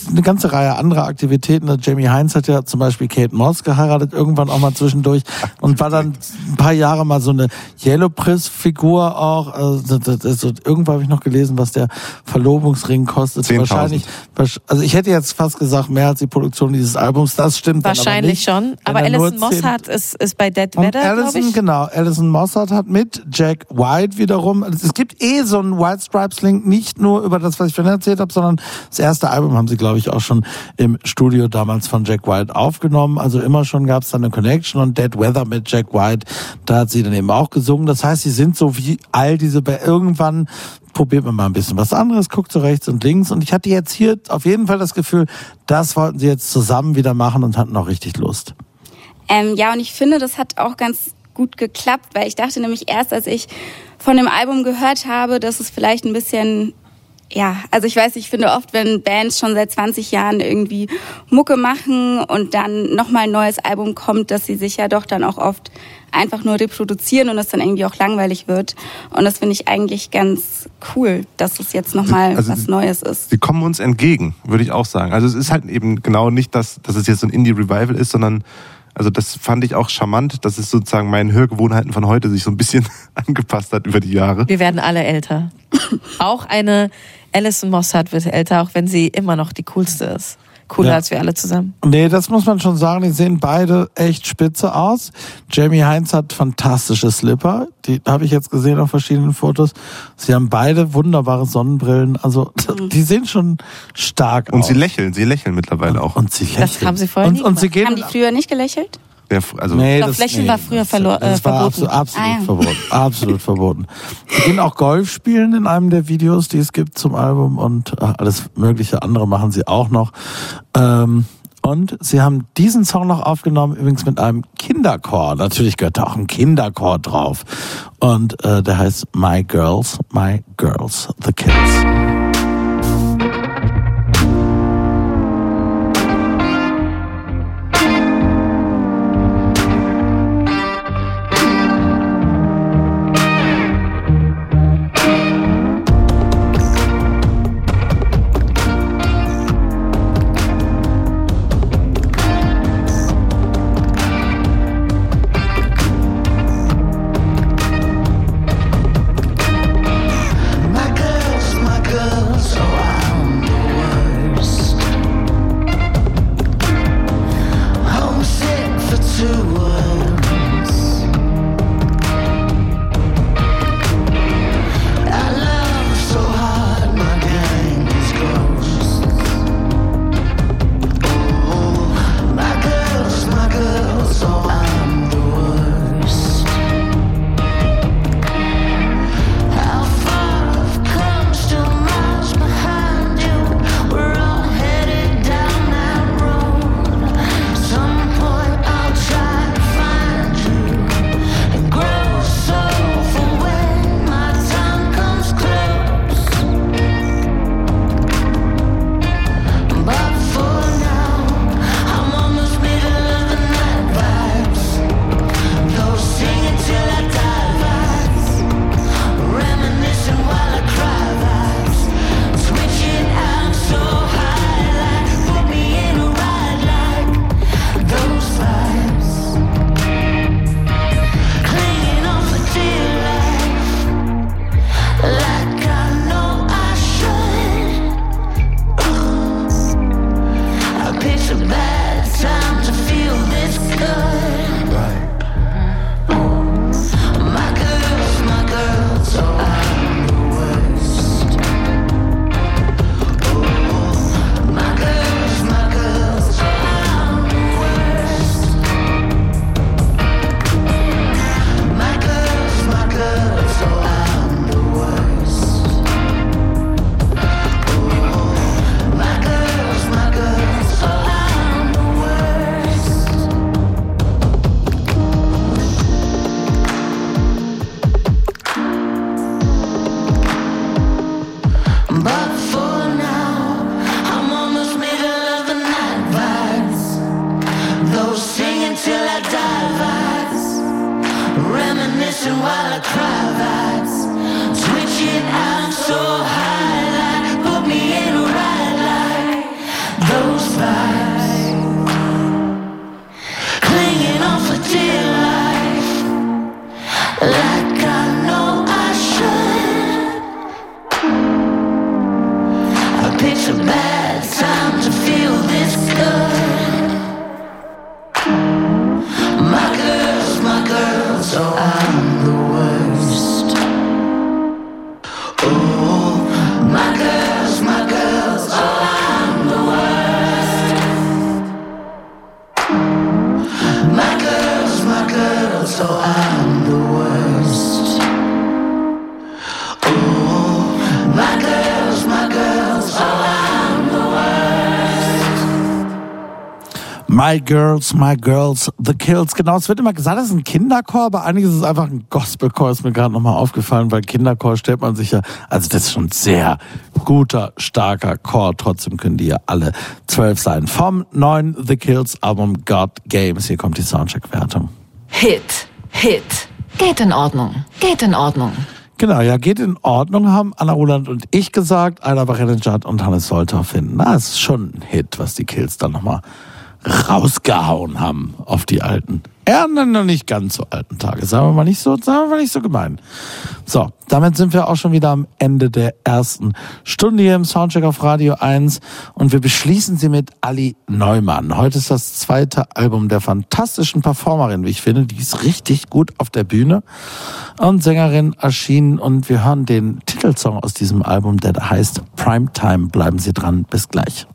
eine ganze Reihe anderer Aktivitäten. Jamie Heinz hat ja zum Beispiel Kate Moss geheiratet, irgendwann auch mal zwischendurch und war dann ein paar Jahre Jahre mal so eine Yellow Press Figur auch. Also, das, das, das, irgendwo habe ich noch gelesen, was der Verlobungsring kostet. Wahrscheinlich. Also ich hätte jetzt fast gesagt mehr als die Produktion dieses Albums. Das stimmt. Wahrscheinlich aber schon. Aber Alison Mossart ist, ist bei Dead Weather, glaube ich. Genau. Alison Mossart hat mit Jack White wiederum. Es gibt eh so einen White Stripes Link nicht nur über das, was ich vorhin erzählt habe, sondern das erste Album haben sie, glaube ich, auch schon im Studio damals von Jack White aufgenommen. Also immer schon gab es da eine Connection und Dead Weather mit Jack White. Da hat sie dann eben auch gesungen. Das heißt, sie sind so wie all diese, irgendwann probiert man mal ein bisschen was anderes, guckt so rechts und links. Und ich hatte jetzt hier auf jeden Fall das Gefühl, das wollten sie jetzt zusammen wieder machen und hatten auch richtig Lust. Ähm, ja, und ich finde, das hat auch ganz gut geklappt, weil ich dachte nämlich erst, als ich von dem Album gehört habe, dass es vielleicht ein bisschen ja, also ich weiß, ich finde oft, wenn Bands schon seit 20 Jahren irgendwie Mucke machen und dann nochmal ein neues Album kommt, dass sie sich ja doch dann auch oft einfach nur reproduzieren und es dann irgendwie auch langweilig wird. Und das finde ich eigentlich ganz cool, dass es jetzt nochmal also was Neues ist. Sie kommen uns entgegen, würde ich auch sagen. Also es ist halt eben genau nicht, dass, dass es jetzt so ein Indie-Revival ist, sondern also das fand ich auch charmant, dass es sozusagen meinen Hörgewohnheiten von heute sich so ein bisschen angepasst hat über die Jahre. Wir werden alle älter. auch eine Alison Mossad wird älter, auch wenn sie immer noch die coolste ist. Cooler ja. als wir alle zusammen. Nee, das muss man schon sagen. Die sehen beide echt spitze aus. Jamie Heinz hat fantastische Slipper. Die habe ich jetzt gesehen auf verschiedenen Fotos. Sie haben beide wunderbare Sonnenbrillen. Also mhm. die sehen schon stark und aus. Und sie lächeln. Sie lächeln mittlerweile auch. Und sie lächeln. Das haben sie vorher und, und sie gehen Haben die früher nicht gelächelt? Der, also nee, das, Lächeln nee, war früher verlo- das, das war verboten. Absolut, absolut ah, ja. verboten. Absolut verboten. Sie gehen auch Golf spielen in einem der Videos, die es gibt zum Album und äh, alles mögliche andere machen sie auch noch. Ähm, und sie haben diesen Song noch aufgenommen, übrigens mit einem Kinderchor. Natürlich gehört da auch ein Kinderchor drauf. Und äh, der heißt My Girls, My Girls, The Kids. My Girls, My Girls, The Kills. Genau, es wird immer gesagt, das ist ein Kinderchor, aber eigentlich ist es einfach ein Gospelchor, ist mir gerade nochmal aufgefallen, weil Kinderchor stellt man sich ja, also das ist schon sehr guter, starker Chor, trotzdem können die ja alle zwölf sein. Vom neuen The Kills Album God Games, hier kommt die Soundcheck-Wertung. Hit, Hit. Geht in Ordnung, geht in Ordnung. Genau, ja, geht in Ordnung, haben Anna Roland und ich gesagt, Ayla Barenejad und Hannes Soltau finden. Na, es ist schon ein Hit, was die Kills dann nochmal rausgehauen haben auf die alten. Ja, noch nicht ganz so alten Tage. Sagen wir mal nicht so, sagen wir mal nicht so gemein. So, damit sind wir auch schon wieder am Ende der ersten Stunde hier im Soundcheck auf Radio 1 und wir beschließen sie mit Ali Neumann. Heute ist das zweite Album der fantastischen Performerin, wie ich finde. Die ist richtig gut auf der Bühne und Sängerin erschienen und wir hören den Titelsong aus diesem Album, der heißt Primetime. Bleiben Sie dran. Bis gleich.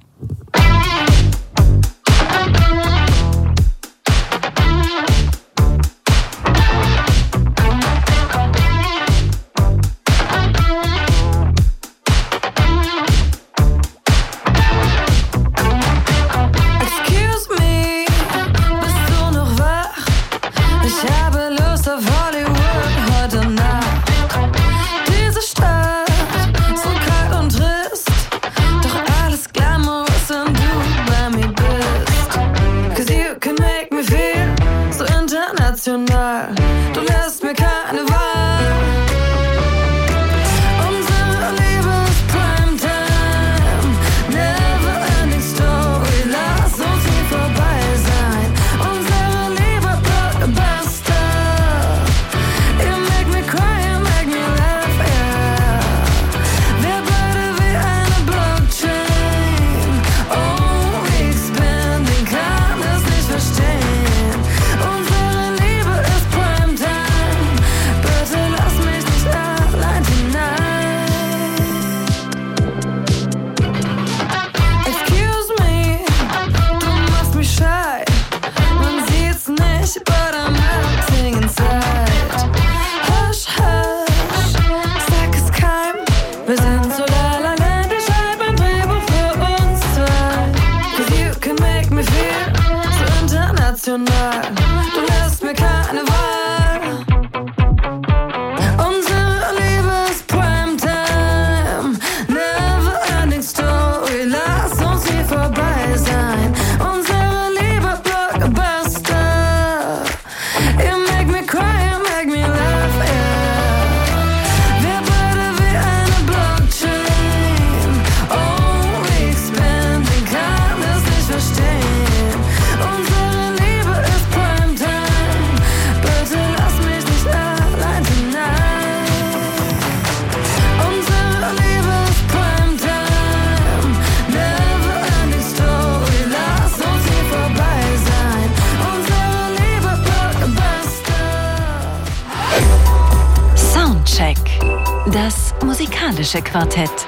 Musikalische Quartett.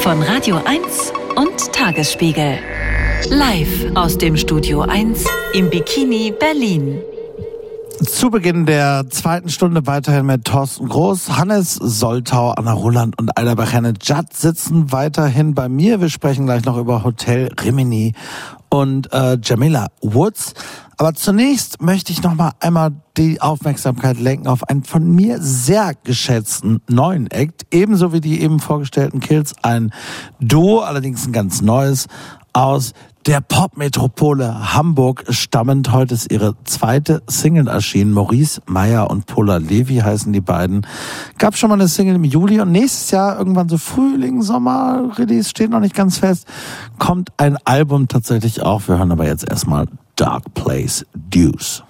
Von Radio 1 und Tagesspiegel. Live aus dem Studio 1 im Bikini Berlin. Zu Beginn der zweiten Stunde weiterhin mit Thorsten Groß, Hannes Soltau, Anna Roland und Alda Bachanne-Judd sitzen weiterhin bei mir. Wir sprechen gleich noch über Hotel Rimini und äh, Jamila Woods. Aber zunächst möchte ich noch mal einmal die Aufmerksamkeit lenken auf einen von mir sehr geschätzten neuen Act, ebenso wie die eben vorgestellten Kills, ein Duo, allerdings ein ganz neues, aus der Popmetropole Hamburg stammend. Heute ist ihre zweite Single erschienen. Maurice Meyer und Pola Levi heißen die beiden. Gab schon mal eine Single im Juli und nächstes Jahr irgendwann so Frühling, Sommer, Release steht noch nicht ganz fest. Kommt ein Album tatsächlich auch. Wir hören aber jetzt erstmal Dark Place Deuce.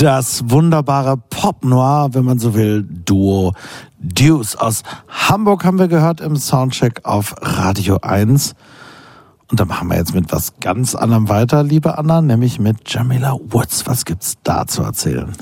Das wunderbare Pop Noir, wenn man so will, Duo Deuce aus Hamburg haben wir gehört im Soundcheck auf Radio 1. Und da machen wir jetzt mit was ganz anderem weiter, liebe Anna, nämlich mit Jamila Woods. Was gibt's da zu erzählen?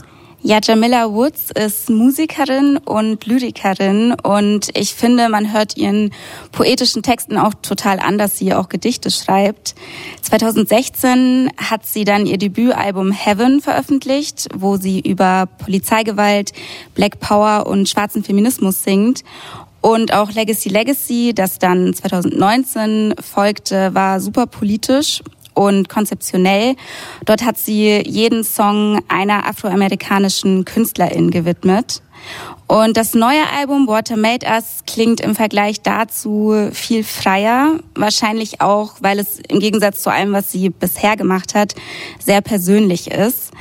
Ja, Jamila Woods ist Musikerin und Lyrikerin und ich finde, man hört ihren poetischen Texten auch total an, dass sie auch Gedichte schreibt. 2016 hat sie dann ihr Debütalbum Heaven veröffentlicht, wo sie über Polizeigewalt, Black Power und schwarzen Feminismus singt. Und auch Legacy Legacy, das dann 2019 folgte, war super politisch und konzeptionell. Dort hat sie jeden Song einer afroamerikanischen Künstlerin gewidmet. Und das neue Album Water Made Us klingt im Vergleich dazu viel freier, wahrscheinlich auch, weil es im Gegensatz zu allem, was sie bisher gemacht hat, sehr persönlich ist.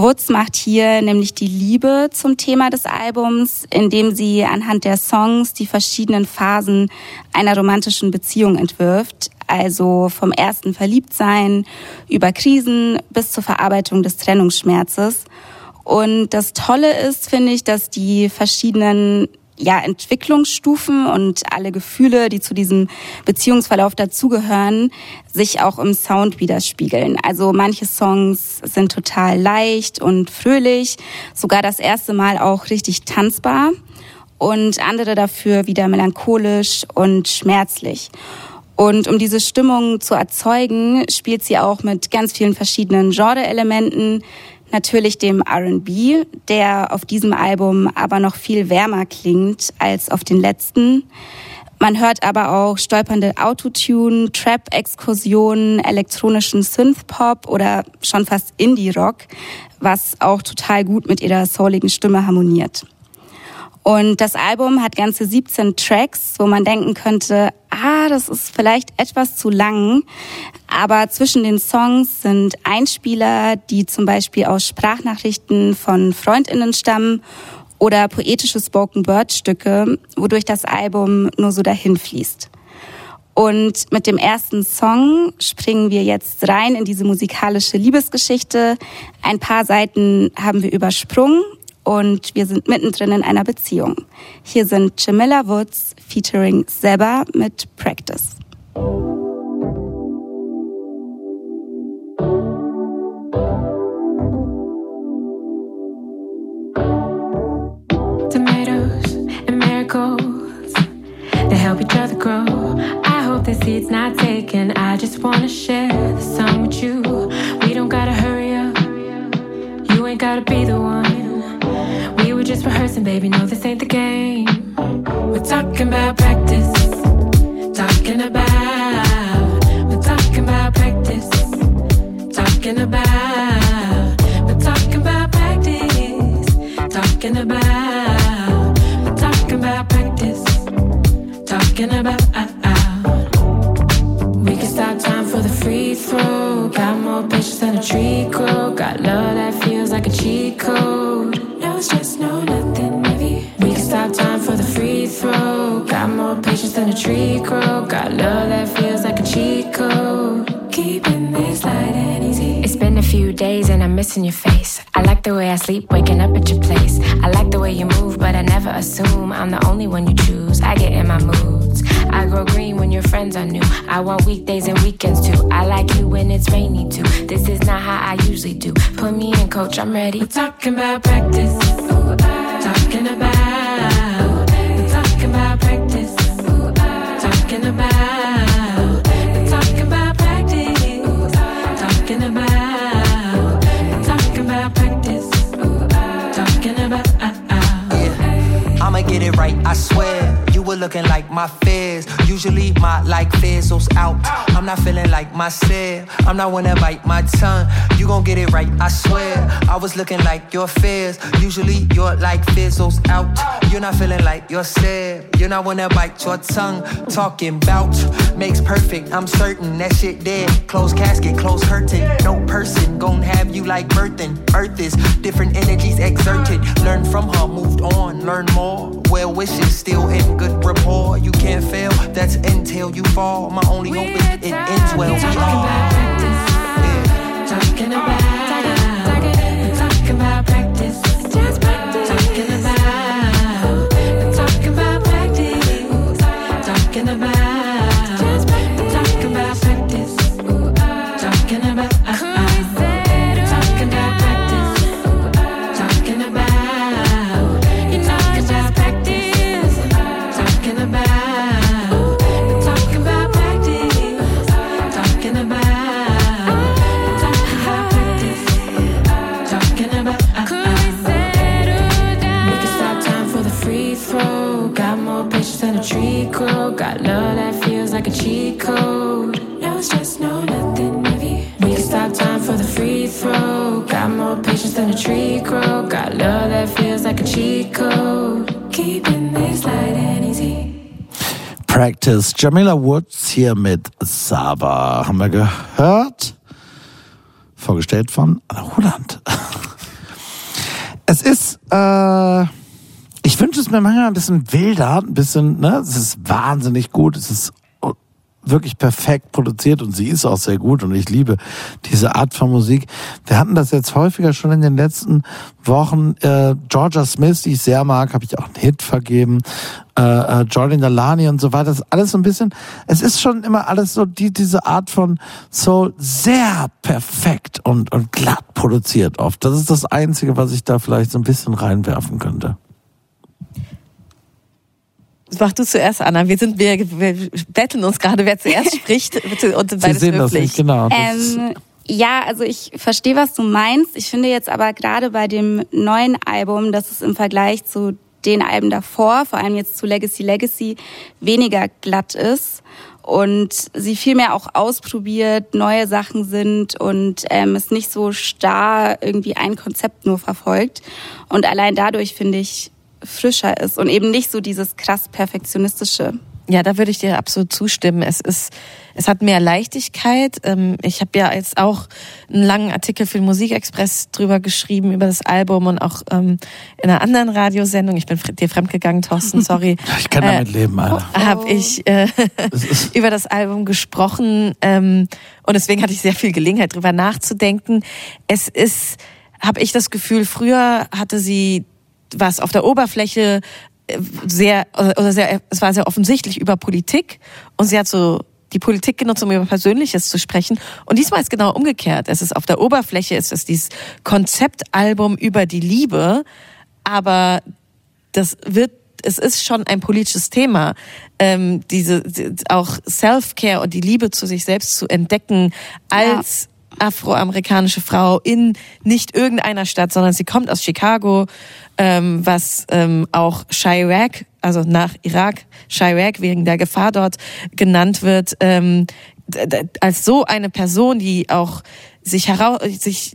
Woods macht hier nämlich die Liebe zum Thema des Albums, indem sie anhand der Songs die verschiedenen Phasen einer romantischen Beziehung entwirft. Also vom ersten Verliebtsein über Krisen bis zur Verarbeitung des Trennungsschmerzes. Und das Tolle ist, finde ich, dass die verschiedenen ja, Entwicklungsstufen und alle Gefühle, die zu diesem Beziehungsverlauf dazugehören, sich auch im Sound widerspiegeln. Also manche Songs sind total leicht und fröhlich, sogar das erste Mal auch richtig tanzbar und andere dafür wieder melancholisch und schmerzlich. Und um diese Stimmung zu erzeugen, spielt sie auch mit ganz vielen verschiedenen Genre-Elementen, natürlich dem RB, der auf diesem Album aber noch viel wärmer klingt als auf den letzten. Man hört aber auch stolpernde Autotune, Trap-Exkursionen, elektronischen Synthpop oder schon fast Indie-Rock, was auch total gut mit ihrer souligen Stimme harmoniert. Und das Album hat ganze 17 Tracks, wo man denken könnte, ah, das ist vielleicht etwas zu lang. Aber zwischen den Songs sind Einspieler, die zum Beispiel aus Sprachnachrichten von Freundinnen stammen oder poetische Spoken Word Stücke, wodurch das Album nur so dahin fließt. Und mit dem ersten Song springen wir jetzt rein in diese musikalische Liebesgeschichte. Ein paar Seiten haben wir übersprungen und wir sind mittendrin in einer Beziehung. Hier sind Jamila Woods featuring Seba mit Practice. Tomatoes and marigolds, they help each other grow. I hope the seed's not taken. I just wanna share the sun with you. We don't gotta hurry up. You ain't gotta be the one. Just rehearsing, baby. No, this ain't the game. We're talking about practice. Talking about. We're talking about practice. Talking about. We're talking about practice. Talking about. We're talking about practice. Talking about. Uh, uh. We can stop time for the free throw. Got more patience than a tree grow. Got love that missing your face. I like the way I sleep, waking up at your place. I like the way you move, but I never assume I'm the only one you choose. I get in my moods. I grow green when your friends are new. I want weekdays and weekends too. I like you when it's rainy too. This is not how I usually do. Put me in, coach, I'm ready. We're talking about practice. Talking about. We're talking about practice. Talking about. It right, I swear. You were looking like my fears. Usually my like fizzles out. I'm not feeling like myself. I'm not wanna bite my tongue. You gon' get it right, I swear. I was looking like your fears. Usually your like fizzles out. You're not feeling like yourself. You're not wanna bite your tongue. Talking bout makes perfect. I'm certain that shit dead. Closed casket, closed curtain. No person gon' have you like birthing. Earth is different energies exerted. Learn from her, moved on, learn more. Well wishes still in good rapport. You can't fail, that's until you fall. My only hope is it ends well. We Talking about practice. Talking. Talking about love that feels like a cheat code. No stress, no nothing heavy. We can stop time for the free throw. Got more patience than a tree grow. Got love that feels like a cheat code. Keeping things light and easy. Practice. Jamila Woods hier mit Saba. Haben wir gehört? Vorgestellt von Roland. Es ist, äh, ich wünsche es mir manchmal ein bisschen wilder, ein bisschen, ne? Es ist wahnsinnig gut. Es ist wirklich perfekt produziert und sie ist auch sehr gut und ich liebe diese Art von Musik. Wir hatten das jetzt häufiger schon in den letzten Wochen. Äh, Georgia Smith, die ich sehr mag, habe ich auch einen Hit vergeben. Äh, äh, Jordan Delany und so weiter. Das ist alles so ein bisschen, es ist schon immer alles so die, diese Art von Soul sehr perfekt und, und glatt produziert oft. Das ist das Einzige, was ich da vielleicht so ein bisschen reinwerfen könnte. Mach du zuerst, Anna. Wir sind, wir, wir betteln uns gerade, wer zuerst spricht. Und Sie beides sehen das höflich. nicht, genau. Ähm, ja, also ich verstehe, was du meinst. Ich finde jetzt aber gerade bei dem neuen Album, dass es im Vergleich zu den Alben davor, vor allem jetzt zu Legacy Legacy, weniger glatt ist und sie viel mehr auch ausprobiert, neue Sachen sind und ähm, es nicht so starr irgendwie ein Konzept nur verfolgt. Und allein dadurch finde ich frischer ist und eben nicht so dieses krass perfektionistische. Ja, da würde ich dir absolut zustimmen. Es ist, es hat mehr Leichtigkeit. Ähm, Ich habe ja jetzt auch einen langen Artikel für den Musikexpress drüber geschrieben über das Album und auch ähm, in einer anderen Radiosendung. Ich bin dir fremdgegangen, Thorsten. Sorry. ich kann damit leben, Alter. habe ich äh, über das Album gesprochen ähm, und deswegen hatte ich sehr viel Gelegenheit drüber nachzudenken. Es ist, habe ich das Gefühl, früher hatte sie was auf der Oberfläche äh, sehr oder sehr, es war sehr offensichtlich über Politik und sie hat so die Politik genutzt, um über Persönliches zu sprechen. Und diesmal ist genau umgekehrt. Es ist auf der Oberfläche, es ist dieses Konzeptalbum über die Liebe, aber das wird es ist schon ein politisches Thema, ähm, diese die- auch Self-Care und die Liebe zu sich selbst zu entdecken als afroamerikanische Frau in nicht irgendeiner Stadt, sondern sie kommt aus Chicago, ähm, was ähm, auch Chirac, also nach Irak, Chirac wegen der Gefahr dort genannt wird, ähm, als so eine Person, die auch sich heraus, sich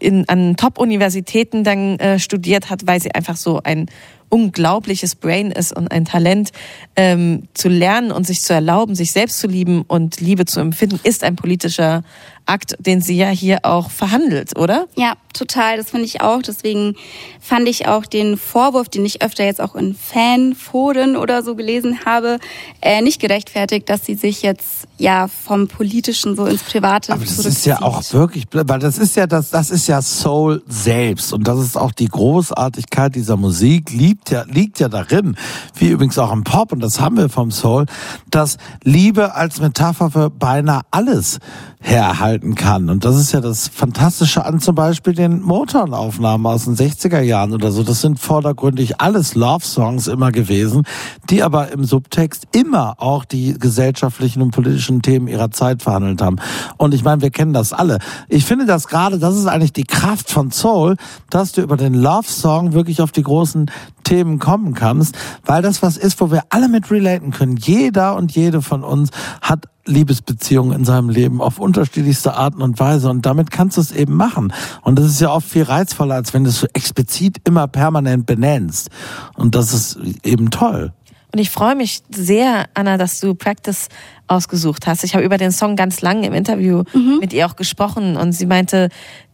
in, an Top-Universitäten dann äh, studiert hat, weil sie einfach so ein unglaubliches Brain ist und ein Talent ähm, zu lernen und sich zu erlauben, sich selbst zu lieben und Liebe zu empfinden, ist ein politischer Akt, den sie ja hier auch verhandelt, oder? Ja, total, das finde ich auch. Deswegen fand ich auch den Vorwurf, den ich öfter jetzt auch in Fanforen oder so gelesen habe, äh, nicht gerechtfertigt, dass sie sich jetzt ja vom Politischen so ins Private Aber das ist ja auch wirklich, weil das ist ja das, das ist ja Soul selbst und das ist auch die Großartigkeit dieser Musik liegt ja liegt ja darin, wie übrigens auch im Pop und das haben wir vom Soul, dass Liebe als Metapher für beinahe alles herhalten kann und das ist ja das Fantastische an zum Beispiel den Motown-Aufnahmen aus den 60er Jahren oder so. Das sind vordergründig alles Love-Songs immer gewesen, die aber im Subtext immer auch die gesellschaftlichen und politischen Themen ihrer Zeit verhandelt haben. Und ich meine, wir kennen das alle. Ich finde das gerade, das ist eigentlich die Kraft von Soul, dass du über den Love-Song wirklich auf die großen Themen kommen kannst, weil das was ist, wo wir alle mit relaten können. Jeder und jede von uns hat Liebesbeziehungen in seinem Leben auf unterschiedlichste Arten und Weise und damit kannst du es eben machen. Und das ist ja oft viel reizvoller, als wenn du es so explizit immer permanent benennst. Und das ist eben toll. Und ich freue mich sehr, Anna, dass du Practice ausgesucht hast. Ich habe über den Song ganz lang im Interview mit ihr auch gesprochen und sie meinte,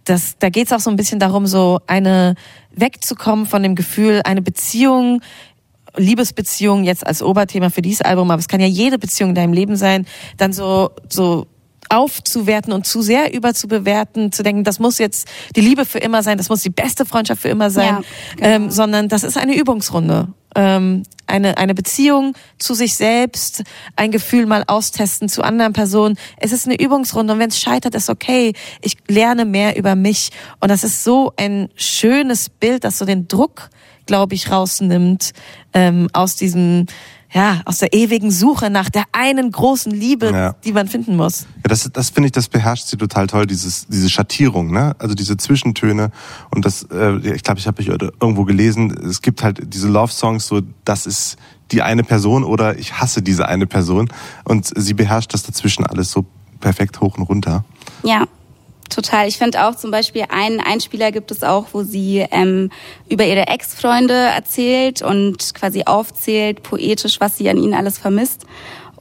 dass da geht es auch so ein bisschen darum, so eine wegzukommen von dem Gefühl, eine Beziehung Liebesbeziehung jetzt als Oberthema für dieses Album, aber es kann ja jede Beziehung in deinem Leben sein, dann so, so aufzuwerten und zu sehr überzubewerten, zu denken, das muss jetzt die Liebe für immer sein, das muss die beste Freundschaft für immer sein, Ja, genau. ähm, sondern das ist eine Übungsrunde. Ähm, eine, eine Beziehung zu sich selbst, ein Gefühl mal austesten zu anderen Personen. Es ist eine Übungsrunde und wenn es scheitert, ist okay. Ich lerne mehr über mich und das ist so ein schönes Bild, das so den Druck, glaube ich, rausnimmt ähm, aus diesem ja, aus der ewigen Suche nach der einen großen Liebe, Ja. die man finden muss. Ja, das, das finde ich, das beherrscht sie total toll, dieses, diese Schattierung, ne? Also diese Zwischentöne. Und das, äh, ich glaube, ich habe ich irgendwo gelesen, es gibt halt diese Love-Songs, so das ist die eine Person oder ich hasse diese eine Person. Und sie beherrscht das dazwischen alles so perfekt hoch und runter. Ja, total. Ich finde auch zum Beispiel einen Einspieler gibt es auch, wo sie ähm, über ihre Ex-Freunde erzählt und quasi aufzählt, poetisch, was sie an ihnen alles vermisst.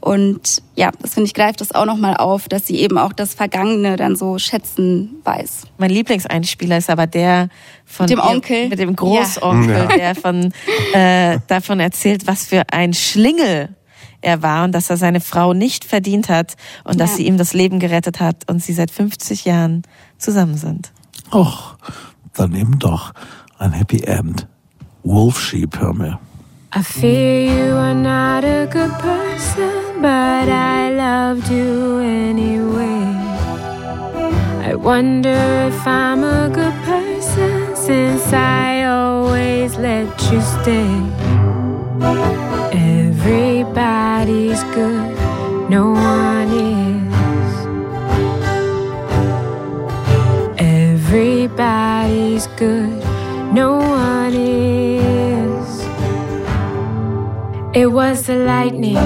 Und ja, das finde ich, greift das auch nochmal auf, dass sie eben auch das Vergangene dann so schätzen weiß. Mein Lieblingseinspieler ist aber der von Mit dem ihr- Onkel? mit dem Großonkel, Ja. der von äh, davon erzählt, was für ein Schlingel er war und dass er seine Frau nicht verdient hat und dass Ja. sie ihm das Leben gerettet hat und sie seit 50 Jahren zusammen sind. Och, dann eben doch ein Happy End. Wolf Sheep, hör mir. I fear you are not a good person, but I loved you anyway. I wonder if I'm a good person since I always let you stay. Everybody's good, no one is. Everybody's good, no one is. It was the lightning,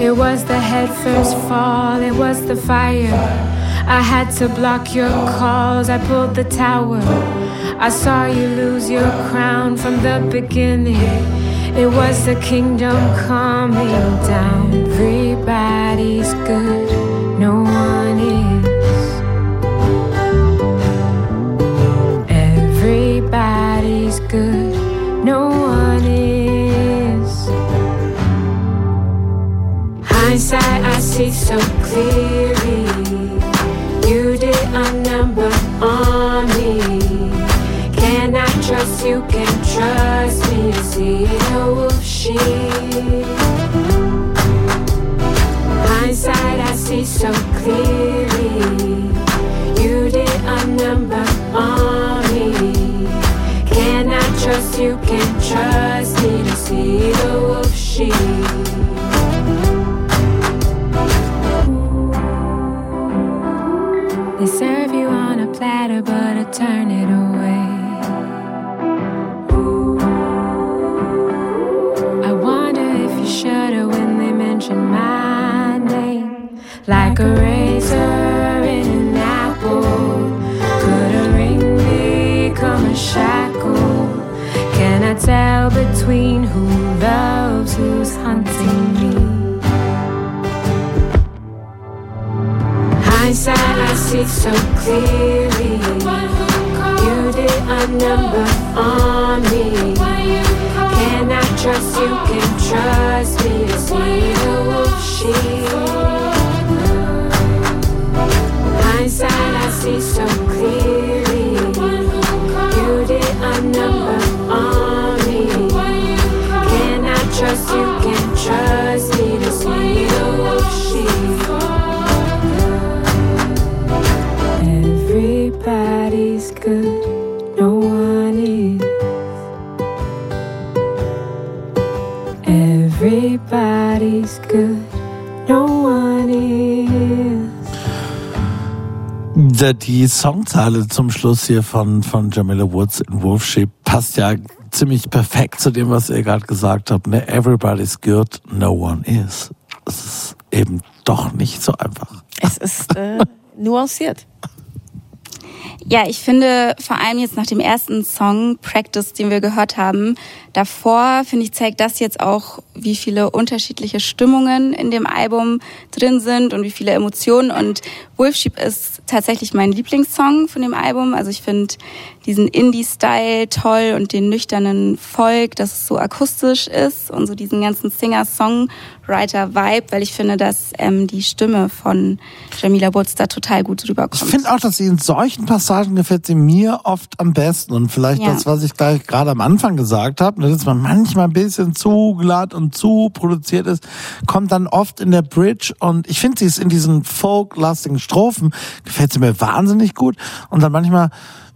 it was the head first fall, it was the fire. I had to block your calls, I pulled the tower. I saw you lose your crown from the beginning. It was the kingdom coming down. Everybody's good, no one is. Everybody's good, no one is. Hindsight, I see so clearly. You did a number on me. Can I trust you? Can trust me? See a wolf sheep. Hindsight, I see so clearly. You did a number on me. Can I trust you? Can trust me to see the wolf sheep. They serve you on a platter, but I turn it away. Like a razor in an apple. Could a ring become a shackle? Can I tell between who loves who's hunting me? Hindsight, I see so clearly. You did a number on me. Can I trust you? Can trust me see the wolf sheep. Hindsight, I see so clearly. You did a number on me. Can I trust you? Can trust me to see sheep. Everybody's good, no one is. Everybody's good, Der- Die Songzeile zum Schluss hier von, von Jamila Woods in Wolf Sheep passt ja ziemlich perfekt zu dem, was ihr gerade gesagt habt. Ne? Everybody's good, no one is. Es ist eben doch nicht so einfach. Es ist äh, nuanciert. Ja, ich finde vor allem jetzt nach dem ersten Song Practice, den wir gehört haben, davor finde ich zeigt das jetzt auch, wie viele unterschiedliche Stimmungen in dem Album drin sind und wie viele Emotionen und Wolf Sheep ist tatsächlich mein Lieblingssong von dem Album. Also ich finde diesen Indie-Style toll und den nüchternen Folk, dass es so akustisch ist und so diesen ganzen Singer-Songwriter-Vibe, weil ich finde, dass ähm, die Stimme von Jamila Woods da total gut Ich rüberkommt. finde auch, dass sie in solchen Passagen gefällt sie mir oft am besten. Und vielleicht Ja. das, was ich gleich gerade am Anfang gesagt habe, ne, dass man manchmal ein bisschen zu glatt und zu produziert ist, kommt dann oft in der Bridge. Und ich finde, sie ist in diesen folk-lastigen Strophen, gefällt sie mir wahnsinnig gut. Und dann manchmal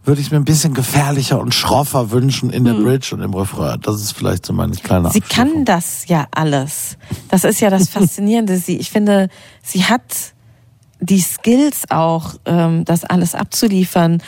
würde ich mir ein bisschen gefährlicher und schroffer wünschen in der Bridge und im Refrain. Das ist vielleicht so meine kleine Hm. Sie kann das ja alles. Das ist ja das Faszinierende. Sie, ich finde, sie hat die Skills auch, ähm, das alles abzuliefern.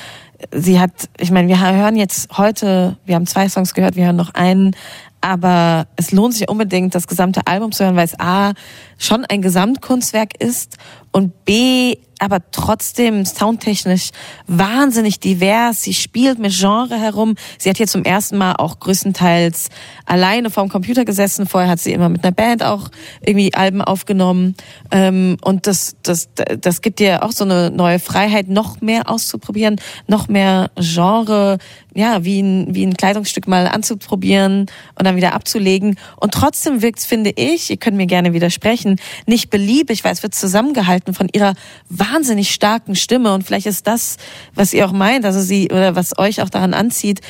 Sie hat, ich meine, wir hören jetzt heute, wir haben zwei Songs gehört, wir hören noch einen, aber es lohnt sich unbedingt, das gesamte Album zu hören, weil es A, schon ein Gesamtkunstwerk ist und B, aber trotzdem soundtechnisch wahnsinnig divers. Sie spielt mit Genre herum. Sie hat hier zum ersten Mal auch größtenteils alleine vorm Computer gesessen. Vorher hat sie immer mit einer Band auch irgendwie Alben aufgenommen. Ähm, und das, das, das gibt ihr auch so eine neue Freiheit, noch mehr auszuprobieren, noch mehr Genre, ja, wie ein, wie ein Kleidungsstück mal anzuprobieren und dann wieder abzulegen. Und trotzdem wirkt finde ich, ihr könnt mir gerne widersprechen, nicht beliebig, weil es wird zusammengehalten von ihrer wahnsinnig starken Stimme. Und vielleicht ist das, was ihr auch meint, also sie, oder was euch auch daran anzieht,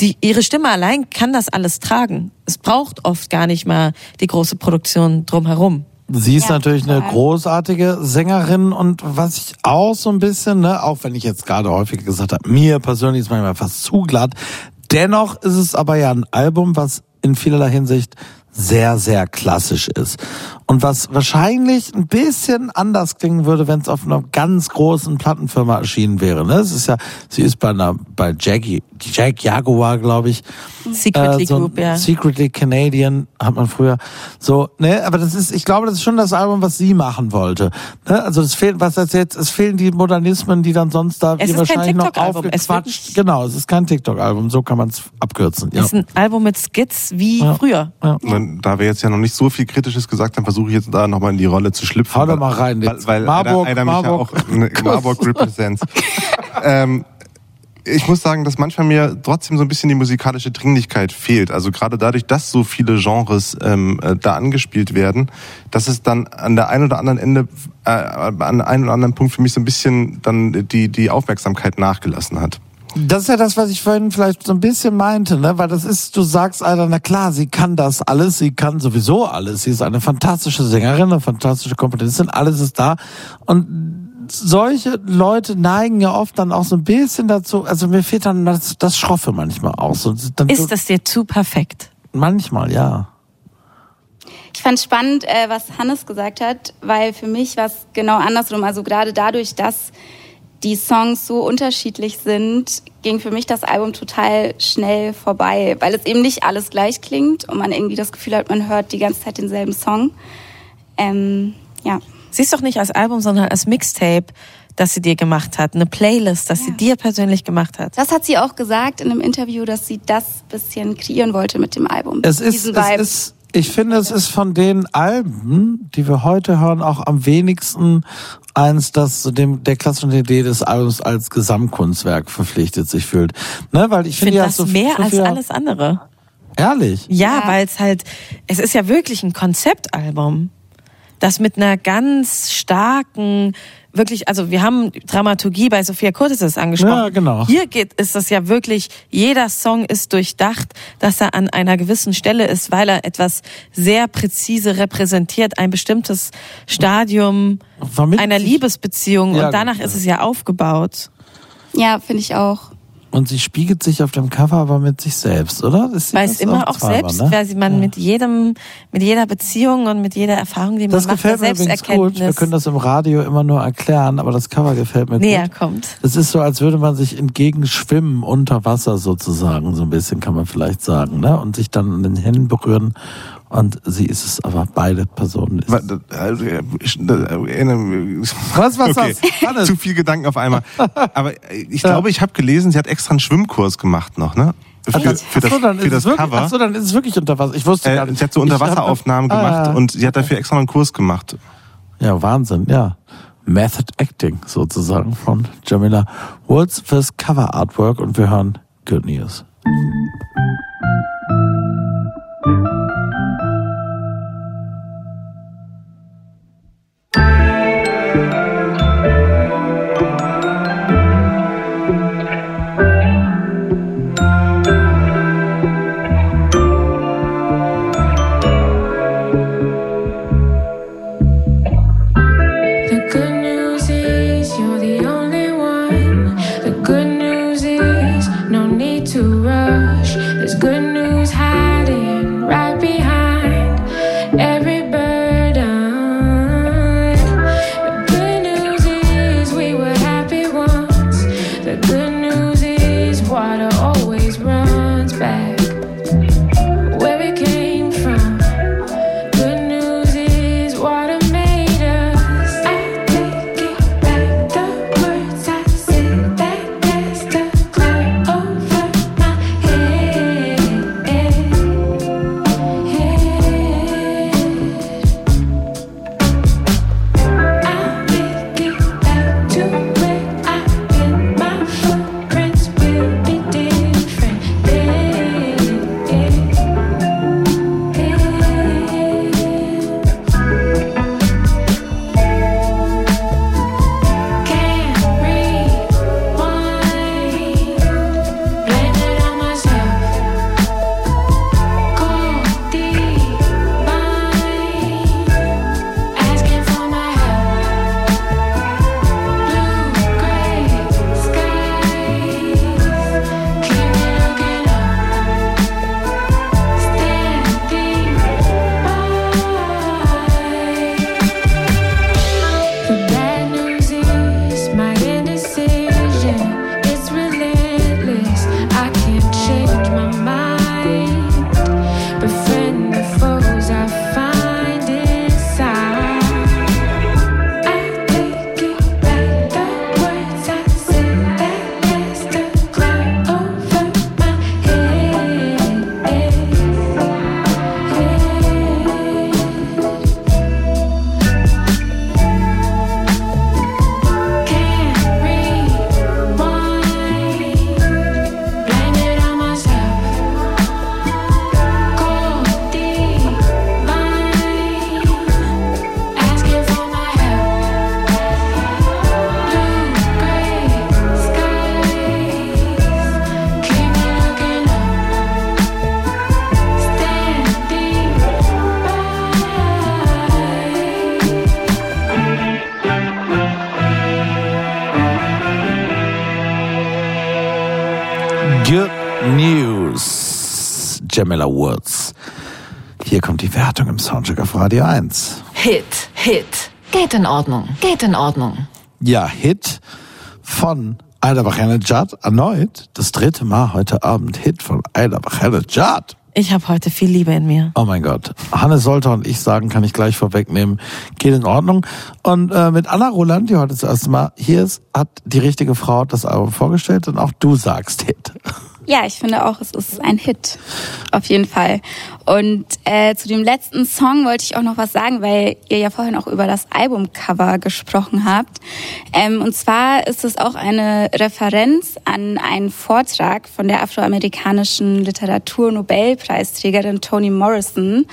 die, ihre Stimme allein kann das alles tragen. Es braucht oft gar nicht mal die große Produktion drumherum. Sie ist Ja, natürlich eine total. großartige Sängerin und was ich auch so ein bisschen, ne, auch wenn ich jetzt gerade häufiger gesagt habe, mir persönlich ist manchmal fast zu glatt. Dennoch ist es aber ja ein Album, was in vielerlei Hinsicht sehr, sehr klassisch ist. Und was wahrscheinlich ein bisschen anders klingen würde, wenn es auf einer ganz großen Plattenfirma erschienen wäre. Ne? Es ist ja, sie ist bei einer, bei Jackie, Jack Jaguar, glaube ich. Secretly Äh, so Group, ja. Secretly Canadian hat man früher. So, ne, aber das ist, ich glaube, das ist schon das Album, was sie machen wollte. Ne? Also es fehlt, was das jetzt, es fehlen die Modernismen, die dann sonst da Es ihr ist kein wahrscheinlich noch es aufgequatscht. nicht- Genau, es ist kein TikTok-Album, so kann man es abkürzen. Ja. Es ist ein Album mit Skits wie Ja. früher. Und Da wir jetzt ja noch nicht so viel Kritisches gesagt haben, versuche ich jetzt da nochmal in die Rolle zu schlüpfen. Hau doch mal rein, Weil, weil Marburg, einer, einer Marburg. mich ja auch ne, Marburg represents. ähm, ich muss sagen, dass manchmal mir trotzdem so ein bisschen die musikalische Dringlichkeit fehlt. Also gerade dadurch, dass so viele Genres ähm, äh, da angespielt werden, dass es dann an der einen oder anderen Ende, äh, an einem oder anderen Punkt für mich so ein bisschen dann die, die Aufmerksamkeit nachgelassen hat. Das ist ja das, was ich vorhin vielleicht so ein bisschen meinte, ne? Weil das ist, du sagst, Alter, na klar, sie kann das alles, sie kann sowieso alles. Sie ist eine fantastische Sängerin, eine fantastische Kompetentin, alles ist da. Und solche Leute neigen ja oft dann auch so ein bisschen dazu, also mir fehlt dann das, das Schroffe manchmal auch. So, dann Ist das dir zu perfekt? manchmal, ja. Ich fand spannend, äh, was Hannes gesagt hat, weil für mich war es genau andersrum. Also gerade dadurch, dass die Songs so unterschiedlich sind, ging für mich das Album total schnell vorbei, weil es eben nicht alles gleich klingt und man irgendwie das Gefühl hat, man hört die ganze Zeit denselben Song. Ähm, ja. Siehst doch nicht als Album, sondern als Mixtape, das sie dir gemacht hat. Eine Playlist, das sie dir persönlich gemacht hat. Das hat sie auch gesagt in einem Interview, dass sie das bisschen kreieren wollte mit dem Album. Es ist, es Vibe. ist, ich finde, es ist von den Alben, die wir heute hören, auch am wenigsten eins, das dem der klassischen Idee des Albums als Gesamtkunstwerk verpflichtet sich fühlt. Ne, weil ich, Ich finde ja das so, mehr so als alles andere. Ehrlich. Ja, weil es halt, es ist ja wirklich ein Konzeptalbum, das mit einer ganz starken, wirklich, also wir haben Dramaturgie bei Sophia Curtis angesprochen. Ja, genau. Hier geht, ist das ja wirklich, jeder Song ist durchdacht, dass er an einer gewissen Stelle ist, weil er etwas sehr präzise repräsentiert, ein bestimmtes Stadium Vermittelt einer sich- Liebesbeziehung Ja, und danach gut, ist es ja aufgebaut. Ja, finde ich auch. Und sie spiegelt sich auf dem Cover aber mit sich selbst, oder? Das es immer auch zweimal, selbst, ne? weil sie man mit jedem, mit jeder Beziehung und mit jeder Erfahrung, die man Das macht, gefällt mir der übrigens gut. Wir Selbsterkenntnis können das im Radio immer nur erklären, aber das Cover gefällt mir näher gut. kommt. Es ist so, als würde man sich entgegenschwimmen unter Wasser sozusagen, so ein bisschen kann man vielleicht sagen, ne? Und sich dann an den Händen berühren. Und sie ist es, aber beide Personen. Ist Wa- da- also, Was, was, okay. was? Zu viel Gedanken auf einmal. Aber ich glaube, ich habe gelesen, sie hat extra einen Schwimmkurs gemacht noch, ne? Für, für das, so, für ist das es wirklich, Cover. ach so, dann ist es wirklich unter Wasser. Ich wusste gar Äh, nicht. sie hat so Ich hab- Unterwasseraufnahmen Ah, gemacht ja. und sie hat dafür extra einen Kurs gemacht. Ja, Wahnsinn, ja. Method Acting sozusagen von Jamila Woods fürs Cover Artwork und wir hören Good News. no need to rush. There's good news happening. Jamila Woods. Hier kommt die Wertung im Soundcheck auf Radio 1. Hit, Hit. Geht in Ordnung, geht in Ordnung. Ja, Hit von Aida Bachanejad erneut. Das dritte Mal heute Abend Hit von Aida Bachanejad. Ich habe heute viel Liebe in mir. Oh mein Gott. Hannes Solter und ich sagen, kann ich gleich vorwegnehmen, geht in Ordnung. Und äh, mit Anna Roland, die heute zuerst mal hier ist, hat die richtige Frau das Album vorgestellt und auch du sagst Hit. Ja, ich finde auch, es ist ein Hit. Auf jeden Fall. Und äh, zu dem letzten Song wollte ich auch noch was sagen, weil ihr ja vorhin auch über das Albumcover gesprochen habt. Ähm, und zwar ist es auch eine Referenz an einen Vortrag von der afroamerikanischen Literatur-Nobelpreisträgerin Toni Morrison.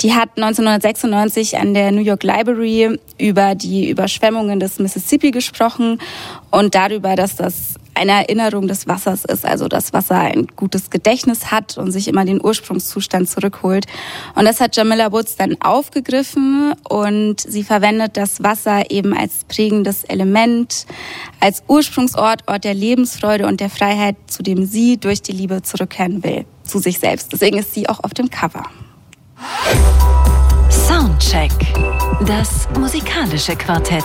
Die hat 1996 an der New York Library über die Überschwemmungen des Mississippi gesprochen und darüber, dass das eine Erinnerung des Wassers ist, also das Wasser ein gutes Gedächtnis hat und sich immer den Ursprungszustand zurückholt. Und das hat Jamila Woods dann aufgegriffen und sie verwendet das Wasser eben als prägendes Element, als Ursprungsort, Ort der Lebensfreude und der Freiheit, zu dem sie durch die Liebe zurückkehren will, zu sich selbst. Deswegen ist sie auch auf dem Cover. Soundcheck. Das musikalische Quartett.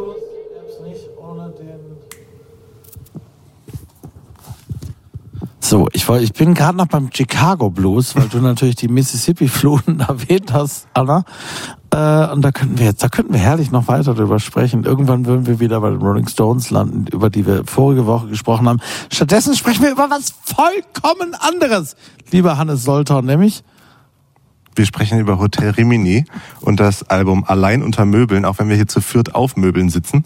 So, ich, wollte, ich bin gerade noch beim Chicago Blues, weil du natürlich die Mississippi-Fluten erwähnt hast, Anna. Äh, und da könnten wir jetzt, da könnten wir herrlich noch weiter drüber sprechen. Irgendwann würden wir wieder bei den Rolling Stones landen, über die wir vorige Woche gesprochen haben. Stattdessen sprechen wir über was vollkommen anderes, lieber Hannes Soltau, nämlich Wir sprechen über Hotel Rimini und das Album Allein unter Möbeln, auch wenn wir hier zu viert auf Möbeln sitzen.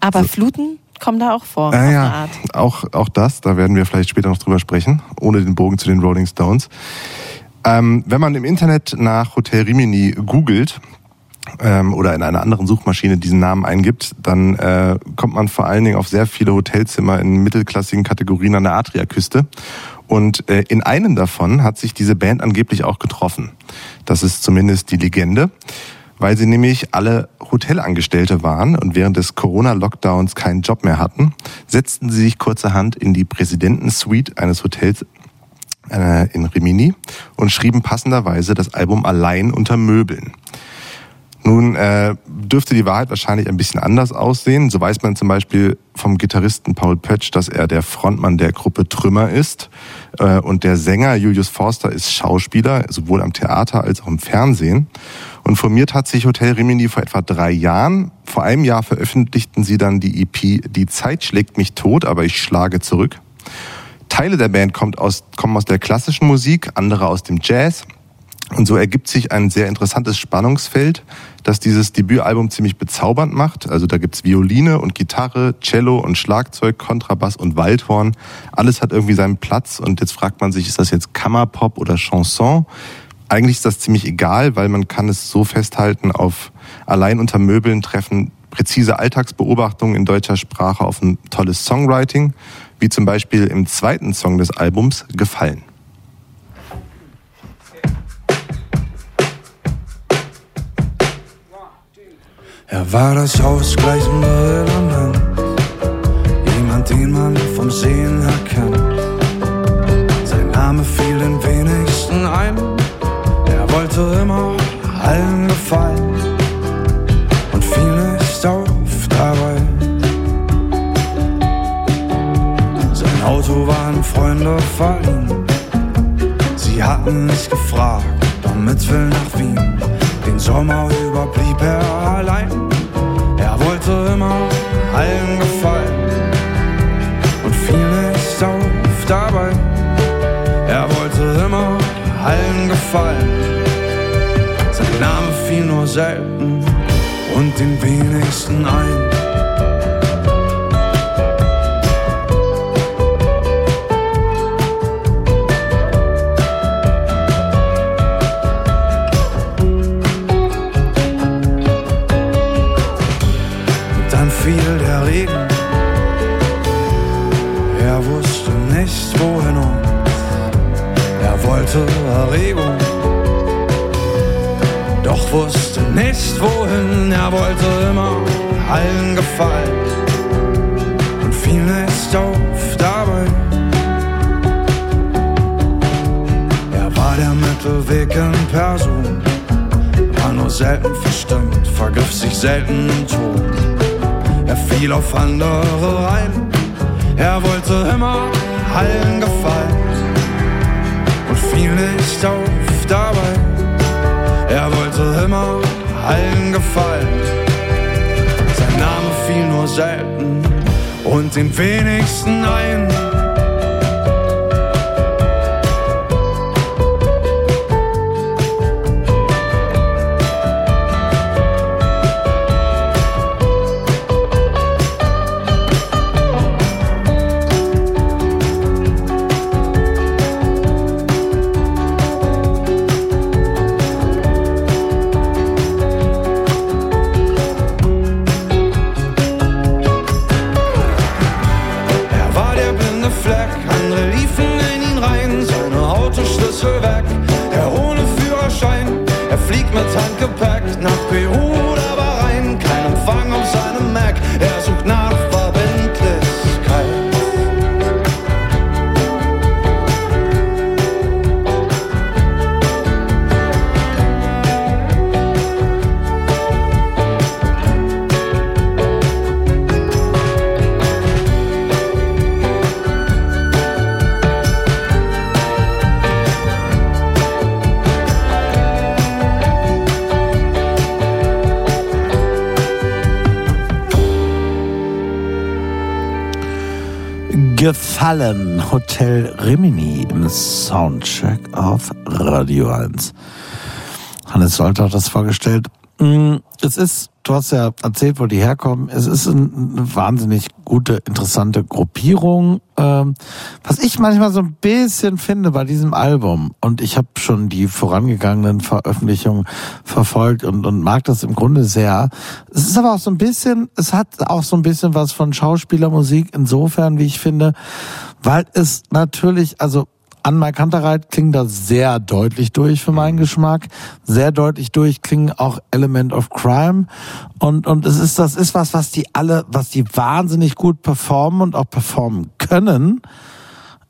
Aber Fluten kommen da auch vor. Ah, ja, auch, auch das, da werden wir vielleicht später noch drüber sprechen, ohne den Bogen zu den Rolling Stones. Ähm, wenn man im Internet nach Hotel Rimini googelt ähm, oder in einer anderen Suchmaschine diesen Namen eingibt, dann äh, kommt man vor allen Dingen auf sehr viele Hotelzimmer in mittelklassigen Kategorien an der Adriaküste. Und äh, in einem davon hat sich diese Band angeblich auch getroffen. Das ist zumindest die Legende weil sie nämlich alle Hotelangestellte waren und während des Corona-Lockdowns keinen Job mehr hatten, setzten sie sich kurzerhand in die Präsidentensuite eines Hotels äh, in Rimini und schrieben passenderweise das Album Allein unter Möbeln. Nun äh, dürfte die Wahrheit wahrscheinlich ein bisschen anders aussehen. So weiß man zum Beispiel vom Gitarristen Paul Pötsch, dass er der Frontmann der Gruppe Trümmer ist. Äh, und der Sänger Julius Forster ist Schauspieler, sowohl am Theater als auch im Fernsehen. Und formiert hat sich Hotel Rimini vor etwa drei Jahren. Vor einem Jahr veröffentlichten sie dann die EP Die Zeit schlägt mich tot, aber ich schlage zurück. Teile der Band kommt aus, kommen aus der klassischen Musik, andere aus dem Jazz. Und so ergibt sich ein sehr interessantes Spannungsfeld, das dieses Debütalbum ziemlich bezaubernd macht. Also da gibt's Violine und Gitarre, Cello und Schlagzeug, Kontrabass und Waldhorn. Alles hat irgendwie seinen Platz und jetzt fragt man sich, ist das jetzt Kammerpop oder Chanson? Eigentlich ist das ziemlich egal, weil man kann es so festhalten auf allein unter Möbeln treffen präzise Alltagsbeobachtungen in deutscher Sprache auf ein tolles Songwriting, wie zum Beispiel im zweiten Song des Albums Gefallen. Er war das ausgleichende Element, jemand, den man vom Sehen her kennt. Sein Name fiel den wenigsten ein, er wollte immer allen gefallen und fiel nicht auf dabei. Sein Auto waren Freunde verliehen, sie hatten nicht gefragt, damit will nach Wien. Den Sommer über blieb er allein. Er wollte immer allen gefallen und fiel nicht auf dabei. Er wollte immer allen gefallen. Sein Name fiel nur selten und den wenigsten ein. Er wollte Erregung. doch wusste nicht wohin. Er wollte immer allen gefallen und fiel nicht auf dabei. Er war der Mittelweg in Person, war nur selten verstimmt, vergriff sich selten im Ton. Er fiel auf andere rein, er wollte immer allen gefallen fiel nicht auf dabei. Er wollte immer allen gefallen. Sein Name fiel nur selten und den wenigsten ein. Gefallen Hotel Rimini im Soundcheck auf Radio 1. Hannes Solter hat das vorgestellt. Mm, Es ist, du hast ja erzählt, wo die herkommen. Es ist ein- eine wahnsinnig gute, interessante Gruppierung. Was ich manchmal so ein bisschen finde bei diesem Album, und ich habe schon die vorangegangenen Veröffentlichungen verfolgt und, und mag das im Grunde sehr. Es ist aber auch so ein bisschen, es hat auch so ein bisschen was von Schauspielermusik insofern, wie ich finde, weil es natürlich, also Anmai Kantereit klingt da sehr deutlich durch für meinen Geschmack. Sehr deutlich durch klingen auch Element of Crime. Und, und es ist, das ist was, was die alle, was die wahnsinnig gut performen und auch performen können.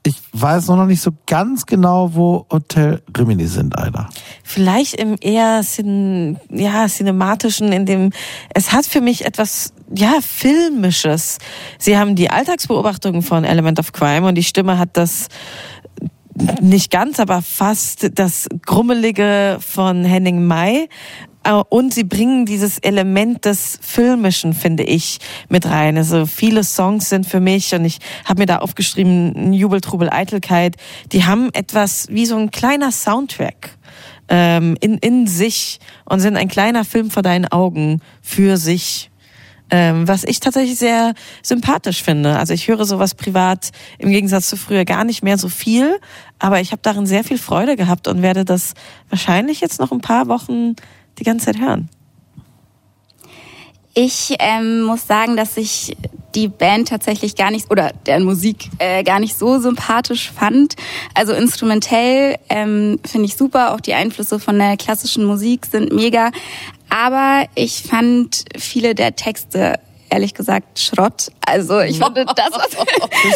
Ich weiß noch nicht so ganz genau, wo Hotel Rimini sind, Alter. Vielleicht im eher cin ja, cinematischen, in dem es hat für mich etwas ja filmisches. Sie haben die Alltagsbeobachtungen von Element of Crime und die Stimme hat das nicht ganz, aber fast das Grummelige von Henning May. Äh, Und sie bringen dieses Element des Filmischen, finde ich, mit rein. Also viele Songs sind für mich, und ich habe mir da aufgeschrieben, Jubel, Trubel, Eitelkeit, die haben etwas wie so ein kleiner Soundtrack ähm, in, in sich und sind ein kleiner Film vor deinen Augen für sich. Ähm, was ich tatsächlich sehr sympathisch finde. Also ich höre sowas privat im Gegensatz zu früher gar nicht mehr so viel, aber ich habe darin sehr viel Freude gehabt und werde das wahrscheinlich jetzt noch ein paar Wochen die ganze Zeit hören. Ich ähm, muss sagen, dass ich die Band tatsächlich gar nicht oder deren Musik äh, gar nicht so sympathisch fand. Also instrumentell ähm, finde ich super, auch die Einflüsse von der klassischen Musik sind mega. Aber ich fand viele der Texte ehrlich gesagt Schrott. Also ich fand das, was,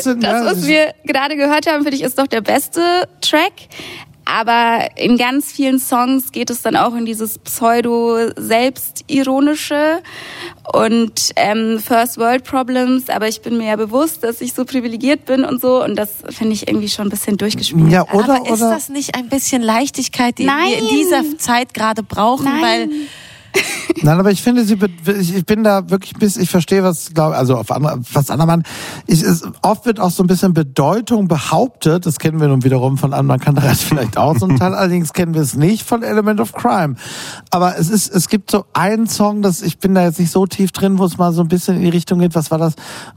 das, was wir gerade gehört haben, finde ich, ist doch der beste Track. Aber in ganz vielen Songs geht es dann auch in dieses pseudo-selbstironische und ähm, First World Problems. Aber ich bin mir ja bewusst, dass ich so privilegiert bin und so. Und das finde ich irgendwie schon ein bisschen durchgespielt. Ja, oder, aber ist oder, das nicht ein bisschen Leichtigkeit, die wir in Nein. dieser Zeit gerade brauchen? Nein. Weil Nein, aber ich finde, sie, ich bin da wirklich bis, ich verstehe, was, glaub, also auf andere, was andermann, ich, es, oft wird auch so ein bisschen Bedeutung behauptet, das kennen wir nun wiederum von anderen Kantereit vielleicht auch zum Teil, allerdings kennen wir es nicht von Element of Crime. Aber es ist, es gibt so einen Song, das, ich bin da jetzt nicht so tief drin, wo es mal so ein bisschen in die Richtung geht, was war das?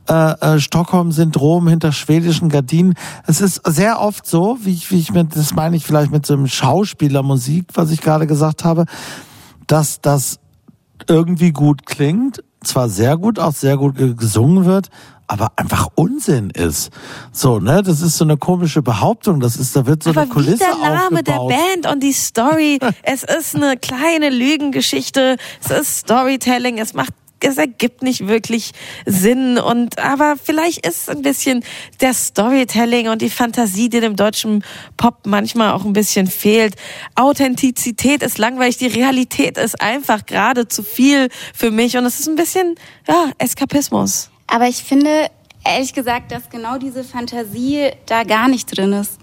Äh, äh, Stockholm-Syndrom hinter schwedischen Gardinen. Es ist sehr oft so, wie ich, wie ich mit, das meine ich vielleicht mit so einem Schauspielermusik, was ich gerade gesagt habe, dass das irgendwie gut klingt, zwar sehr gut, auch sehr gut ge- gesungen wird, aber einfach Unsinn ist. So, ne, das ist so eine komische Behauptung, das ist, da wird so Aber eine wie Kulisse der Name der aufgebaut. Band und die Story. es ist eine kleine Lügengeschichte. Es ist Storytelling. Es macht es ergibt nicht wirklich Sinn und aber vielleicht ist ein bisschen der Storytelling und die Fantasie, die dem deutschen Pop manchmal auch ein bisschen fehlt. Authentizität ist langweilig, die Realität ist einfach gerade zu viel für mich und es ist ein bisschen ja Eskapismus. Aber ich finde, ehrlich gesagt, dass genau diese Fantasie da gar nicht drin ist.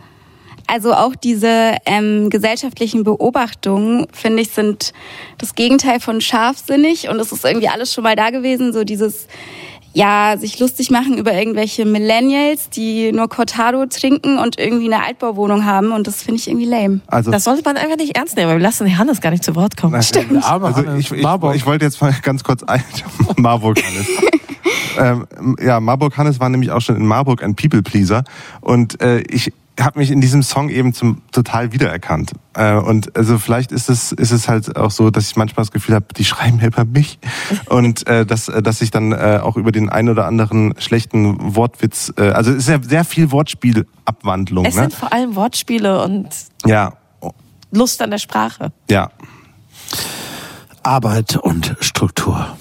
Also auch diese ähm, gesellschaftlichen Beobachtungen, finde ich, sind das Gegenteil von scharfsinnig und es ist irgendwie alles schon mal da gewesen, so dieses ja, sich lustig machen über irgendwelche Millennials, die nur Cortado trinken und irgendwie eine Altbauwohnung haben und das finde ich irgendwie lame. Also Das sollte man einfach nicht ernst nehmen, weil wir lassen Hannes gar nicht zu Wort kommen. Der arme Also ich, ich, ich wollte jetzt mal ganz kurz ein Marburg Hannes. ähm, ja, Marburg Hannes war nämlich auch schon in Marburg ein People Pleaser und äh, ich habe mich in diesem Song eben zum total wiedererkannt. Äh, und also vielleicht ist es ist es halt auch so, dass ich manchmal das Gefühl habe, die schreiben über mich und äh, dass äh, dass ich dann äh, auch über den ein oder anderen schlechten Wortwitz, äh, also es ist ja sehr viel Wortspielabwandlung. Es Ne? sind vor allem Wortspiele und Ja, Lust an der Sprache. ja. Arbeit und Struktur.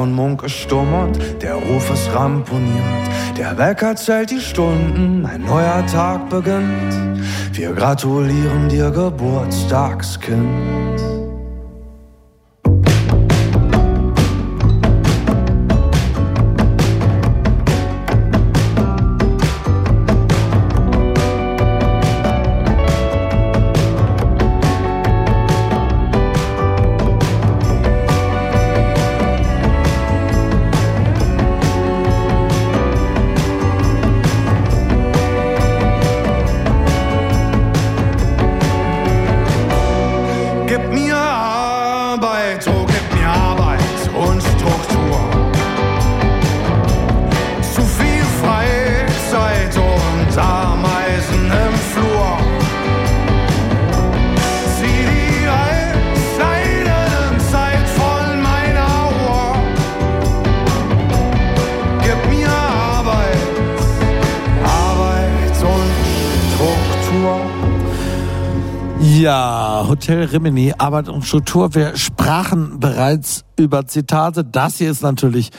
Von Munk ist stumm und der Ruf ist ramponiert. Der Wecker zählt die Stunden, ein neuer Tag beginnt. Wir gratulieren dir, Geburtstagskind. Hotel Rimini, Arbeit und Struktur. Wir sprachen bereits über Zitate. Das hier ist natürlich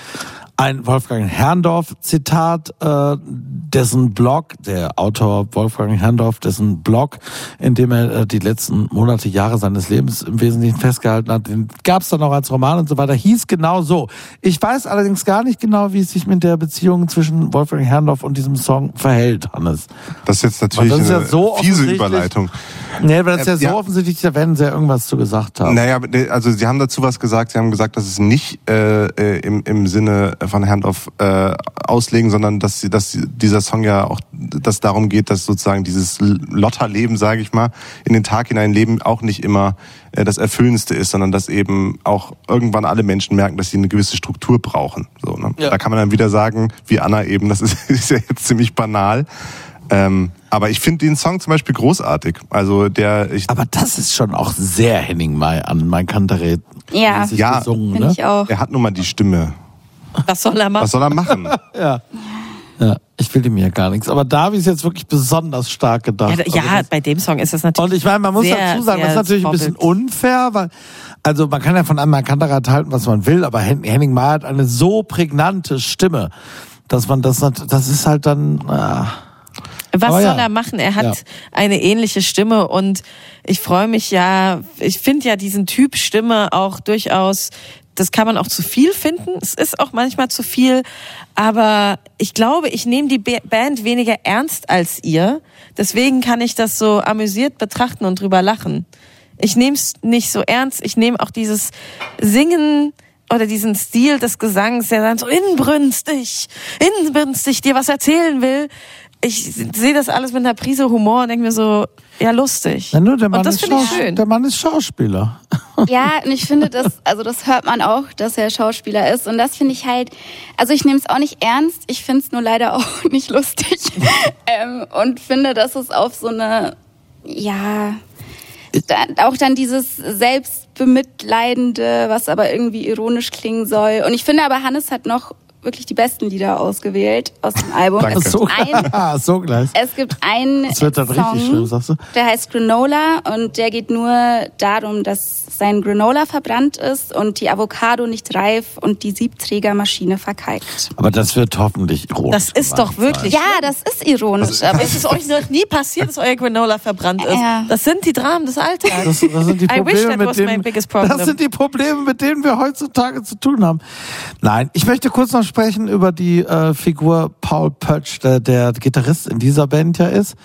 ein Wolfgang Herrndorf-Zitat, äh, dessen Blog, der Autor Wolfgang Herrndorf, dessen Blog, in dem er äh, die letzten Monate, Jahre seines Lebens im Wesentlichen festgehalten hat, den gab es dann auch als Roman und so weiter, hieß genau so. Ich weiß allerdings gar nicht genau, wie es sich mit der Beziehung zwischen Wolfgang Herrndorf und diesem Song verhält, Hannes. Das ist jetzt natürlich das ist eine ja so fiese Überleitung. Nee, aber das ist ja Äh, so ja. offensichtlich, da werden sie ja irgendwas zu gesagt haben. Naja, also Sie haben dazu was gesagt. Sie haben gesagt, dass es nicht äh, äh, im, im Sinne von Herrndorf äh, auslegen, sondern dass, sie, dass dieser Song ja auch, dass darum geht, dass sozusagen dieses Lotterleben, sage ich mal, in den Tag hinein leben auch nicht immer äh, das Erfüllendste ist, sondern dass eben auch irgendwann alle Menschen merken, dass sie eine gewisse Struktur brauchen. So, ne? Ja. Da kann man dann wieder sagen, wie Anna eben, das ist, ist ja jetzt ziemlich banal. Ähm, aber ich finde den Song zum Beispiel großartig. Also der, ich, Aber das ist schon auch sehr Henning Mai an mein Kanterät. Ja, Ja, gesungen, finde ne? ich auch. er hat nun mal die Stimme. Was soll er machen? Was soll er machen? Ja. Ja, ich will ihm ja gar nichts. Aber da habe ich es jetzt wirklich besonders stark gedacht. Ja, ja, Also das- bei dem Song ist es natürlich. Und ich meine, man muss sehr, dazu sagen, das ist natürlich ein bisschen unfair, weil, also man kann ja von einem Kantereit halten, was man will, aber Hen- Henning Mai hat eine so prägnante Stimme, dass man das, das ist halt dann, ah. Was Aber soll ja. er machen? Er hat Ja. eine ähnliche Stimme und ich freue mich ja, ich finde ja diesen Typ Stimme auch durchaus, das kann man auch zu viel finden. Es ist auch manchmal zu viel, aber ich glaube, ich nehme die Ba- Band weniger ernst als ihr. Deswegen kann ich das so amüsiert betrachten und drüber lachen. Ich nehme es nicht so ernst. Ich nehme auch dieses Singen oder diesen Stil des Gesangs, der dann so inbrünstig, inbrünstig dir was erzählen will. Ich sehe das alles mit einer Prise Humor und denke mir so, ja, lustig. Ja, nur der Mann, und das ist finde ich schön. der Mann ist Schauspieler. Ja, und ich finde das, also das hört man auch, dass er Schauspieler ist. Und das finde ich halt, also ich nehme es auch nicht ernst, ich finde es nur leider auch nicht lustig. ähm, und finde, dass es auf so eine, ja, da, auch dann dieses Selbstbemitleidende, was aber irgendwie ironisch klingen soll. Und ich finde aber, Hannes hat noch wirklich die besten Lieder ausgewählt aus dem Album. Danke. Es So, gibt ein, ah, so gleich. es gibt einen Das wird dann Song, richtig schlimm, sagst du? der heißt Granola und der geht nur darum, dass sein Granola verbrannt ist und die Avocado nicht reif und die Siebträgermaschine verkalkt. Aber das wird hoffentlich ironisch. Das ist doch wirklich. Ja, das ist ironisch, aber Ist es euch noch nie passiert, dass euer Granola verbrannt ist? Ja. Das sind die Dramen des Alltags. Das, das sind die I wish Probleme, that mit was my denen, biggest problem. das sind die Probleme, mit denen wir heutzutage zu tun haben. Nein, ich möchte kurz noch sprechen über die äh, Figur Paul Pötsch, der, der Gitarrist in dieser Band ja ist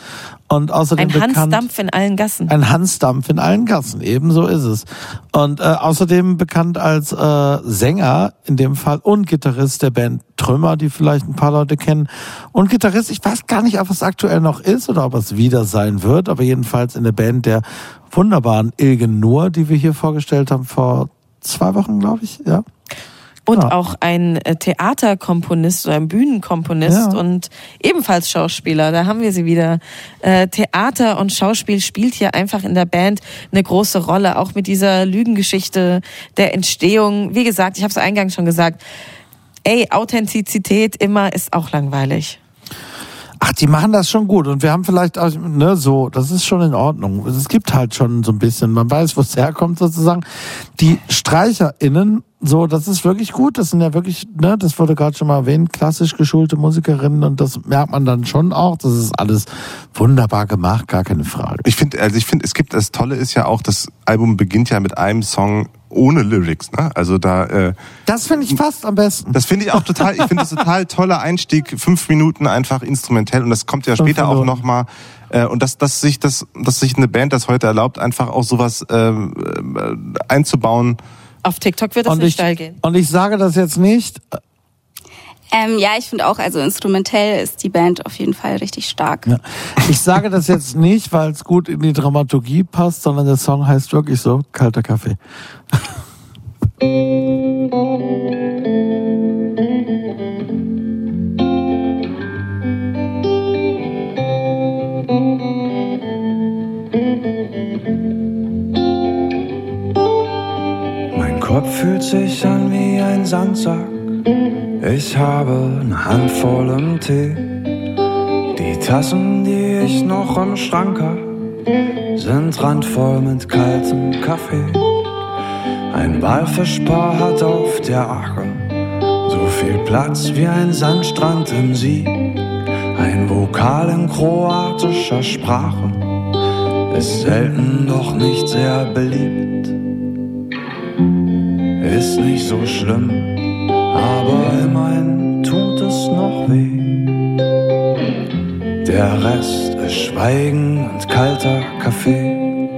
und außerdem Ein bekannt Hansdampf in allen Gassen. ein Hansdampf in allen Gassen, ebenso ist es. Und äh, außerdem bekannt als äh, Sänger in dem Fall und Gitarrist der Band Trümmer, die vielleicht ein paar Leute kennen. Und Gitarrist, ich weiß gar nicht, ob es aktuell noch ist oder ob es wieder sein wird, aber jedenfalls in der Band der wunderbaren Ilgen Nur, die wir hier vorgestellt haben vor zwei Wochen, glaube ich, ja. Und Ja. auch ein äh, Theaterkomponist oder ein Bühnenkomponist Ja. und ebenfalls Schauspieler. Da haben wir sie wieder. Äh, Theater und Schauspiel spielt hier einfach in der Band eine große Rolle, auch mit dieser Lügengeschichte der Entstehung. Wie gesagt, ich habe es eingangs schon gesagt, ey, Authentizität immer ist auch langweilig. Ach, die machen das schon gut und wir haben vielleicht auch, ne, so, das ist schon in Ordnung. Es gibt halt schon so ein bisschen, man weiß, wo es herkommt sozusagen. Die StreicherInnen, so, das ist wirklich gut. Das sind ja wirklich, ne, das wurde gerade schon mal erwähnt, klassisch geschulte Musikerinnen und das merkt man dann schon auch. Das ist alles wunderbar gemacht, gar keine Frage. Ich finde, also ich finde, es gibt das Tolle ist ja auch, das Album beginnt ja mit einem Song ohne Lyrics, ne? Also da, äh, Das finde ich fast am besten. das finde ich auch total, ich finde das total toller Einstieg, fünf Minuten einfach instrumentell und das kommt ja später auch Minuten. nochmal. Äh, und dass, dass sich das, dass sich eine Band das heute erlaubt, einfach auch sowas ähm, äh, einzubauen. Auf TikTok wird das Und nicht ich, steil gehen. und ich sage das jetzt nicht, Ähm, ja, ich finde auch, also instrumentell ist die Band auf jeden Fall richtig stark. Ja. Ich sage das jetzt nicht, weil es gut in die Dramaturgie passt, sondern der Song heißt wirklich so, kalter Kaffee. Kopf fühlt sich an wie ein Sandsack. Ich habe eine Handvoll im Tee. Die Tassen, die ich noch im Schrank hab, sind randvoll mit kaltem Kaffee. Ein Walfischpaar hat auf der Ache so viel Platz wie ein Sandstrand im See. Ein Vokal in kroatischer Sprache ist selten, doch nicht sehr beliebt. Ist nicht so schlimm, aber immerhin tut es noch weh. Der Rest ist Schweigen und kalter Kaffee.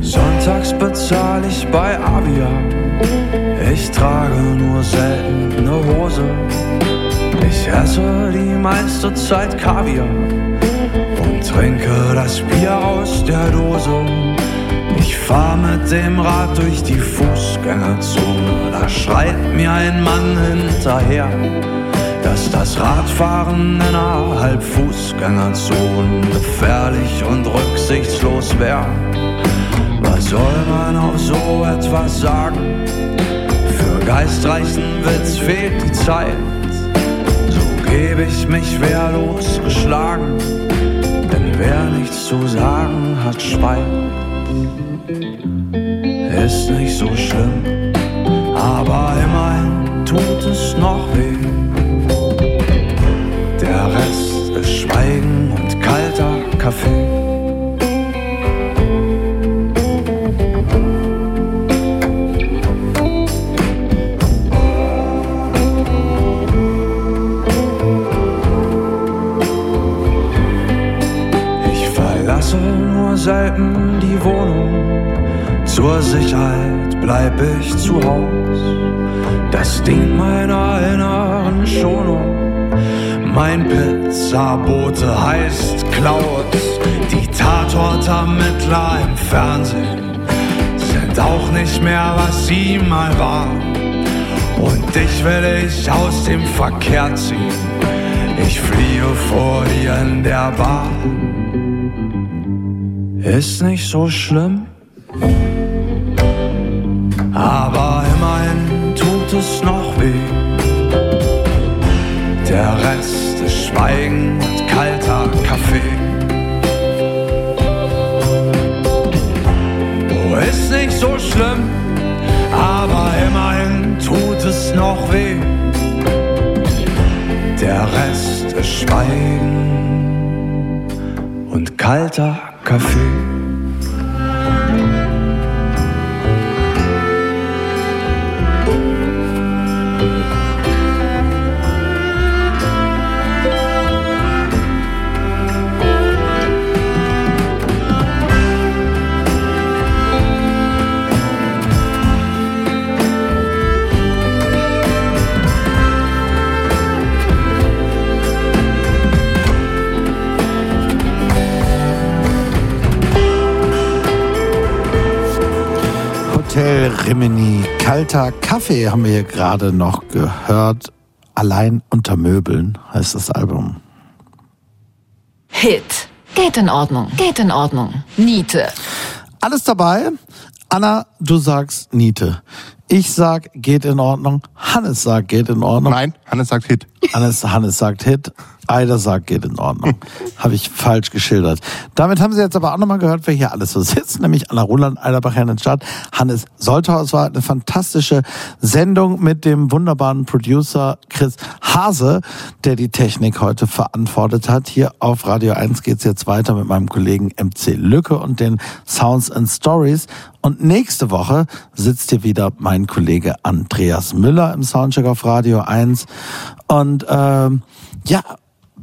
Sonntags bezahle ich bei Avia. Ich trage nur selten eine Hose. Ich esse die meiste Zeit Kaviar trinke das Bier aus der Dose. Ich fahr mit dem Rad durch die Fußgängerzone. Da schreit mir ein Mann hinterher, dass das Radfahren innerhalb Fußgängerzonen gefährlich und rücksichtslos wäre. Was soll man auf so etwas sagen? Für geistreichen Witz fehlt die Zeit. So gebe ich mich wehrlos geschlagen, wer nichts zu sagen hat, schweigt. Ist nicht so schlimm, aber immerhin tut es noch weh. Der Rest ist Schweigen und kalter Kaffee. Selten die Wohnung. Zur Sicherheit bleib ich zu Haus. Das dient meiner inneren Schonung. Mein Pizzabote heißt Klaus. Die Tatortermittler im Fernsehen sind auch nicht mehr, was sie mal waren. Und dich will ich aus dem Verkehr ziehen. Ich fliehe vor dir in der Bahn. Ist nicht so schlimm, aber immerhin tut es noch weh. Der Rest ist Schweigen und kalter Kaffee. Oh, ist nicht so schlimm, aber immerhin tut es noch weh. Der Rest ist Schweigen und kalter Kaffee. Rimini, kalter Kaffee haben wir hier gerade noch gehört. Allein unter Möbeln heißt das Album. Hit. Geht in Ordnung. Geht in Ordnung. Niete. Alles dabei. Anna, du sagst Niete. Ich sag, geht in Ordnung. Hannes sagt, geht in Ordnung. Nein, Hannes sagt Hit. Hannes, Hannes sagt Hit. Eider sagt, geht in Ordnung. Habe ich falsch geschildert. Damit haben Sie jetzt aber auch nochmal gehört, wer hier alles so sitzt, nämlich Anna Roland, Eiderbach, Herrn Stadt. Hannes Soltau. Es war eine fantastische Sendung mit dem wunderbaren Producer Chris Hase, der die Technik heute verantwortet hat. Hier auf Radio 1 geht's jetzt weiter mit meinem Kollegen MC Lücke und den Sounds and Stories. Und nächste Woche sitzt hier wieder mein Kollege Andreas Müller im Soundcheck auf Radio 1. Und ähm, ja,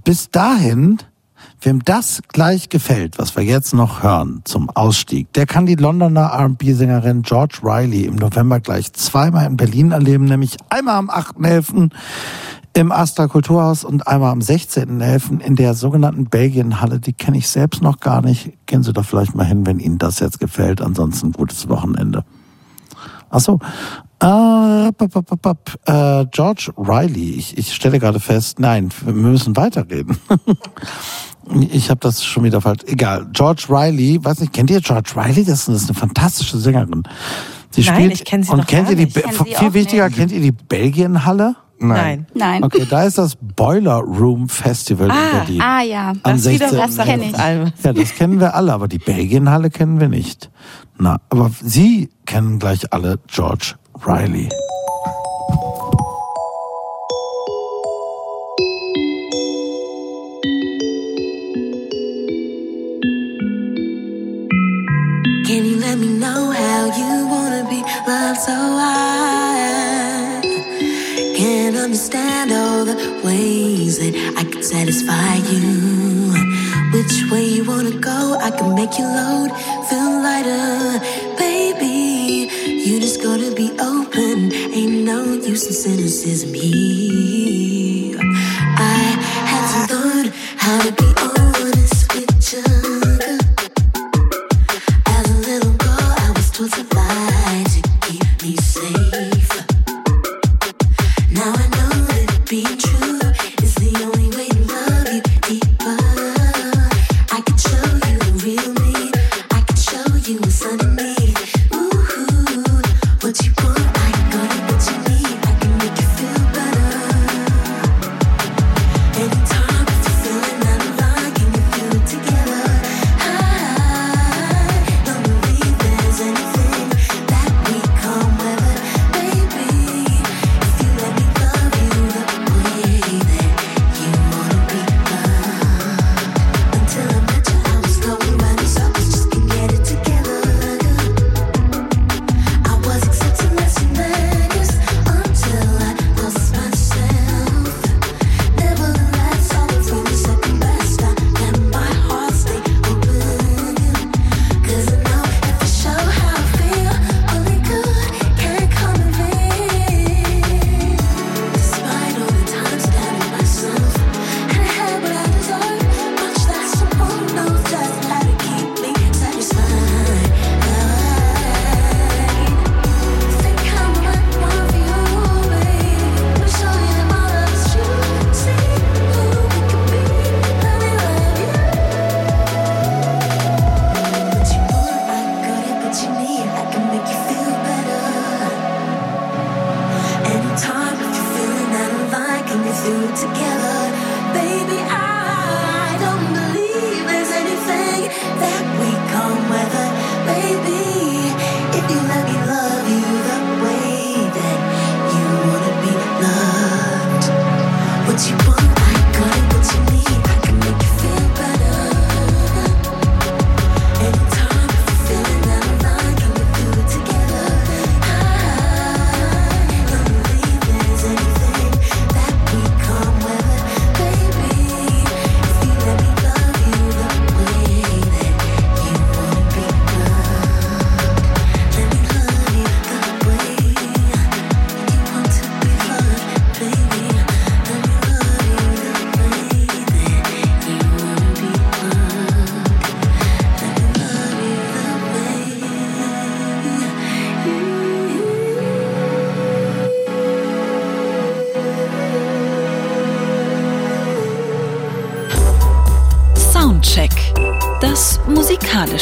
bis dahin, wem das gleich gefällt, was wir jetzt noch hören zum Ausstieg, der kann die Londoner R&B-Sängerin George Riley im November gleich zweimal in Berlin erleben, nämlich einmal am 8.11. im Astra Kulturhaus und einmal am 16.11. in der sogenannten Belgienhalle. Die kenne ich selbst noch gar nicht. Gehen Sie doch vielleicht mal hin, wenn Ihnen das jetzt gefällt. Ansonsten gutes Wochenende. Achso. Äh, äh, George Riley, ich, ich stelle gerade fest, nein, wir müssen weiterreden. ich habe das schon wieder falsch. Egal. George Riley, weiß nicht, kennt ihr George Riley? Das ist eine fantastische Sängerin. Sie nein, spielt ich kenne sie und kennt ihr die, viel wichtiger, nicht. kennt ihr die Belgienhalle? Nein. Nein. Okay, da ist das Boiler Room Festival ah, in Berlin. Ah ja, Am das, 16. Wieder, das kenne ich. Ja, das kennen wir alle, aber die Belgienhalle kennen wir nicht. Na, aber Sie kennen gleich alle George Riley. satisfy you. Which way you wanna go, I can make you load feel lighter, baby. You just gotta be open, ain't no use in cynicism here.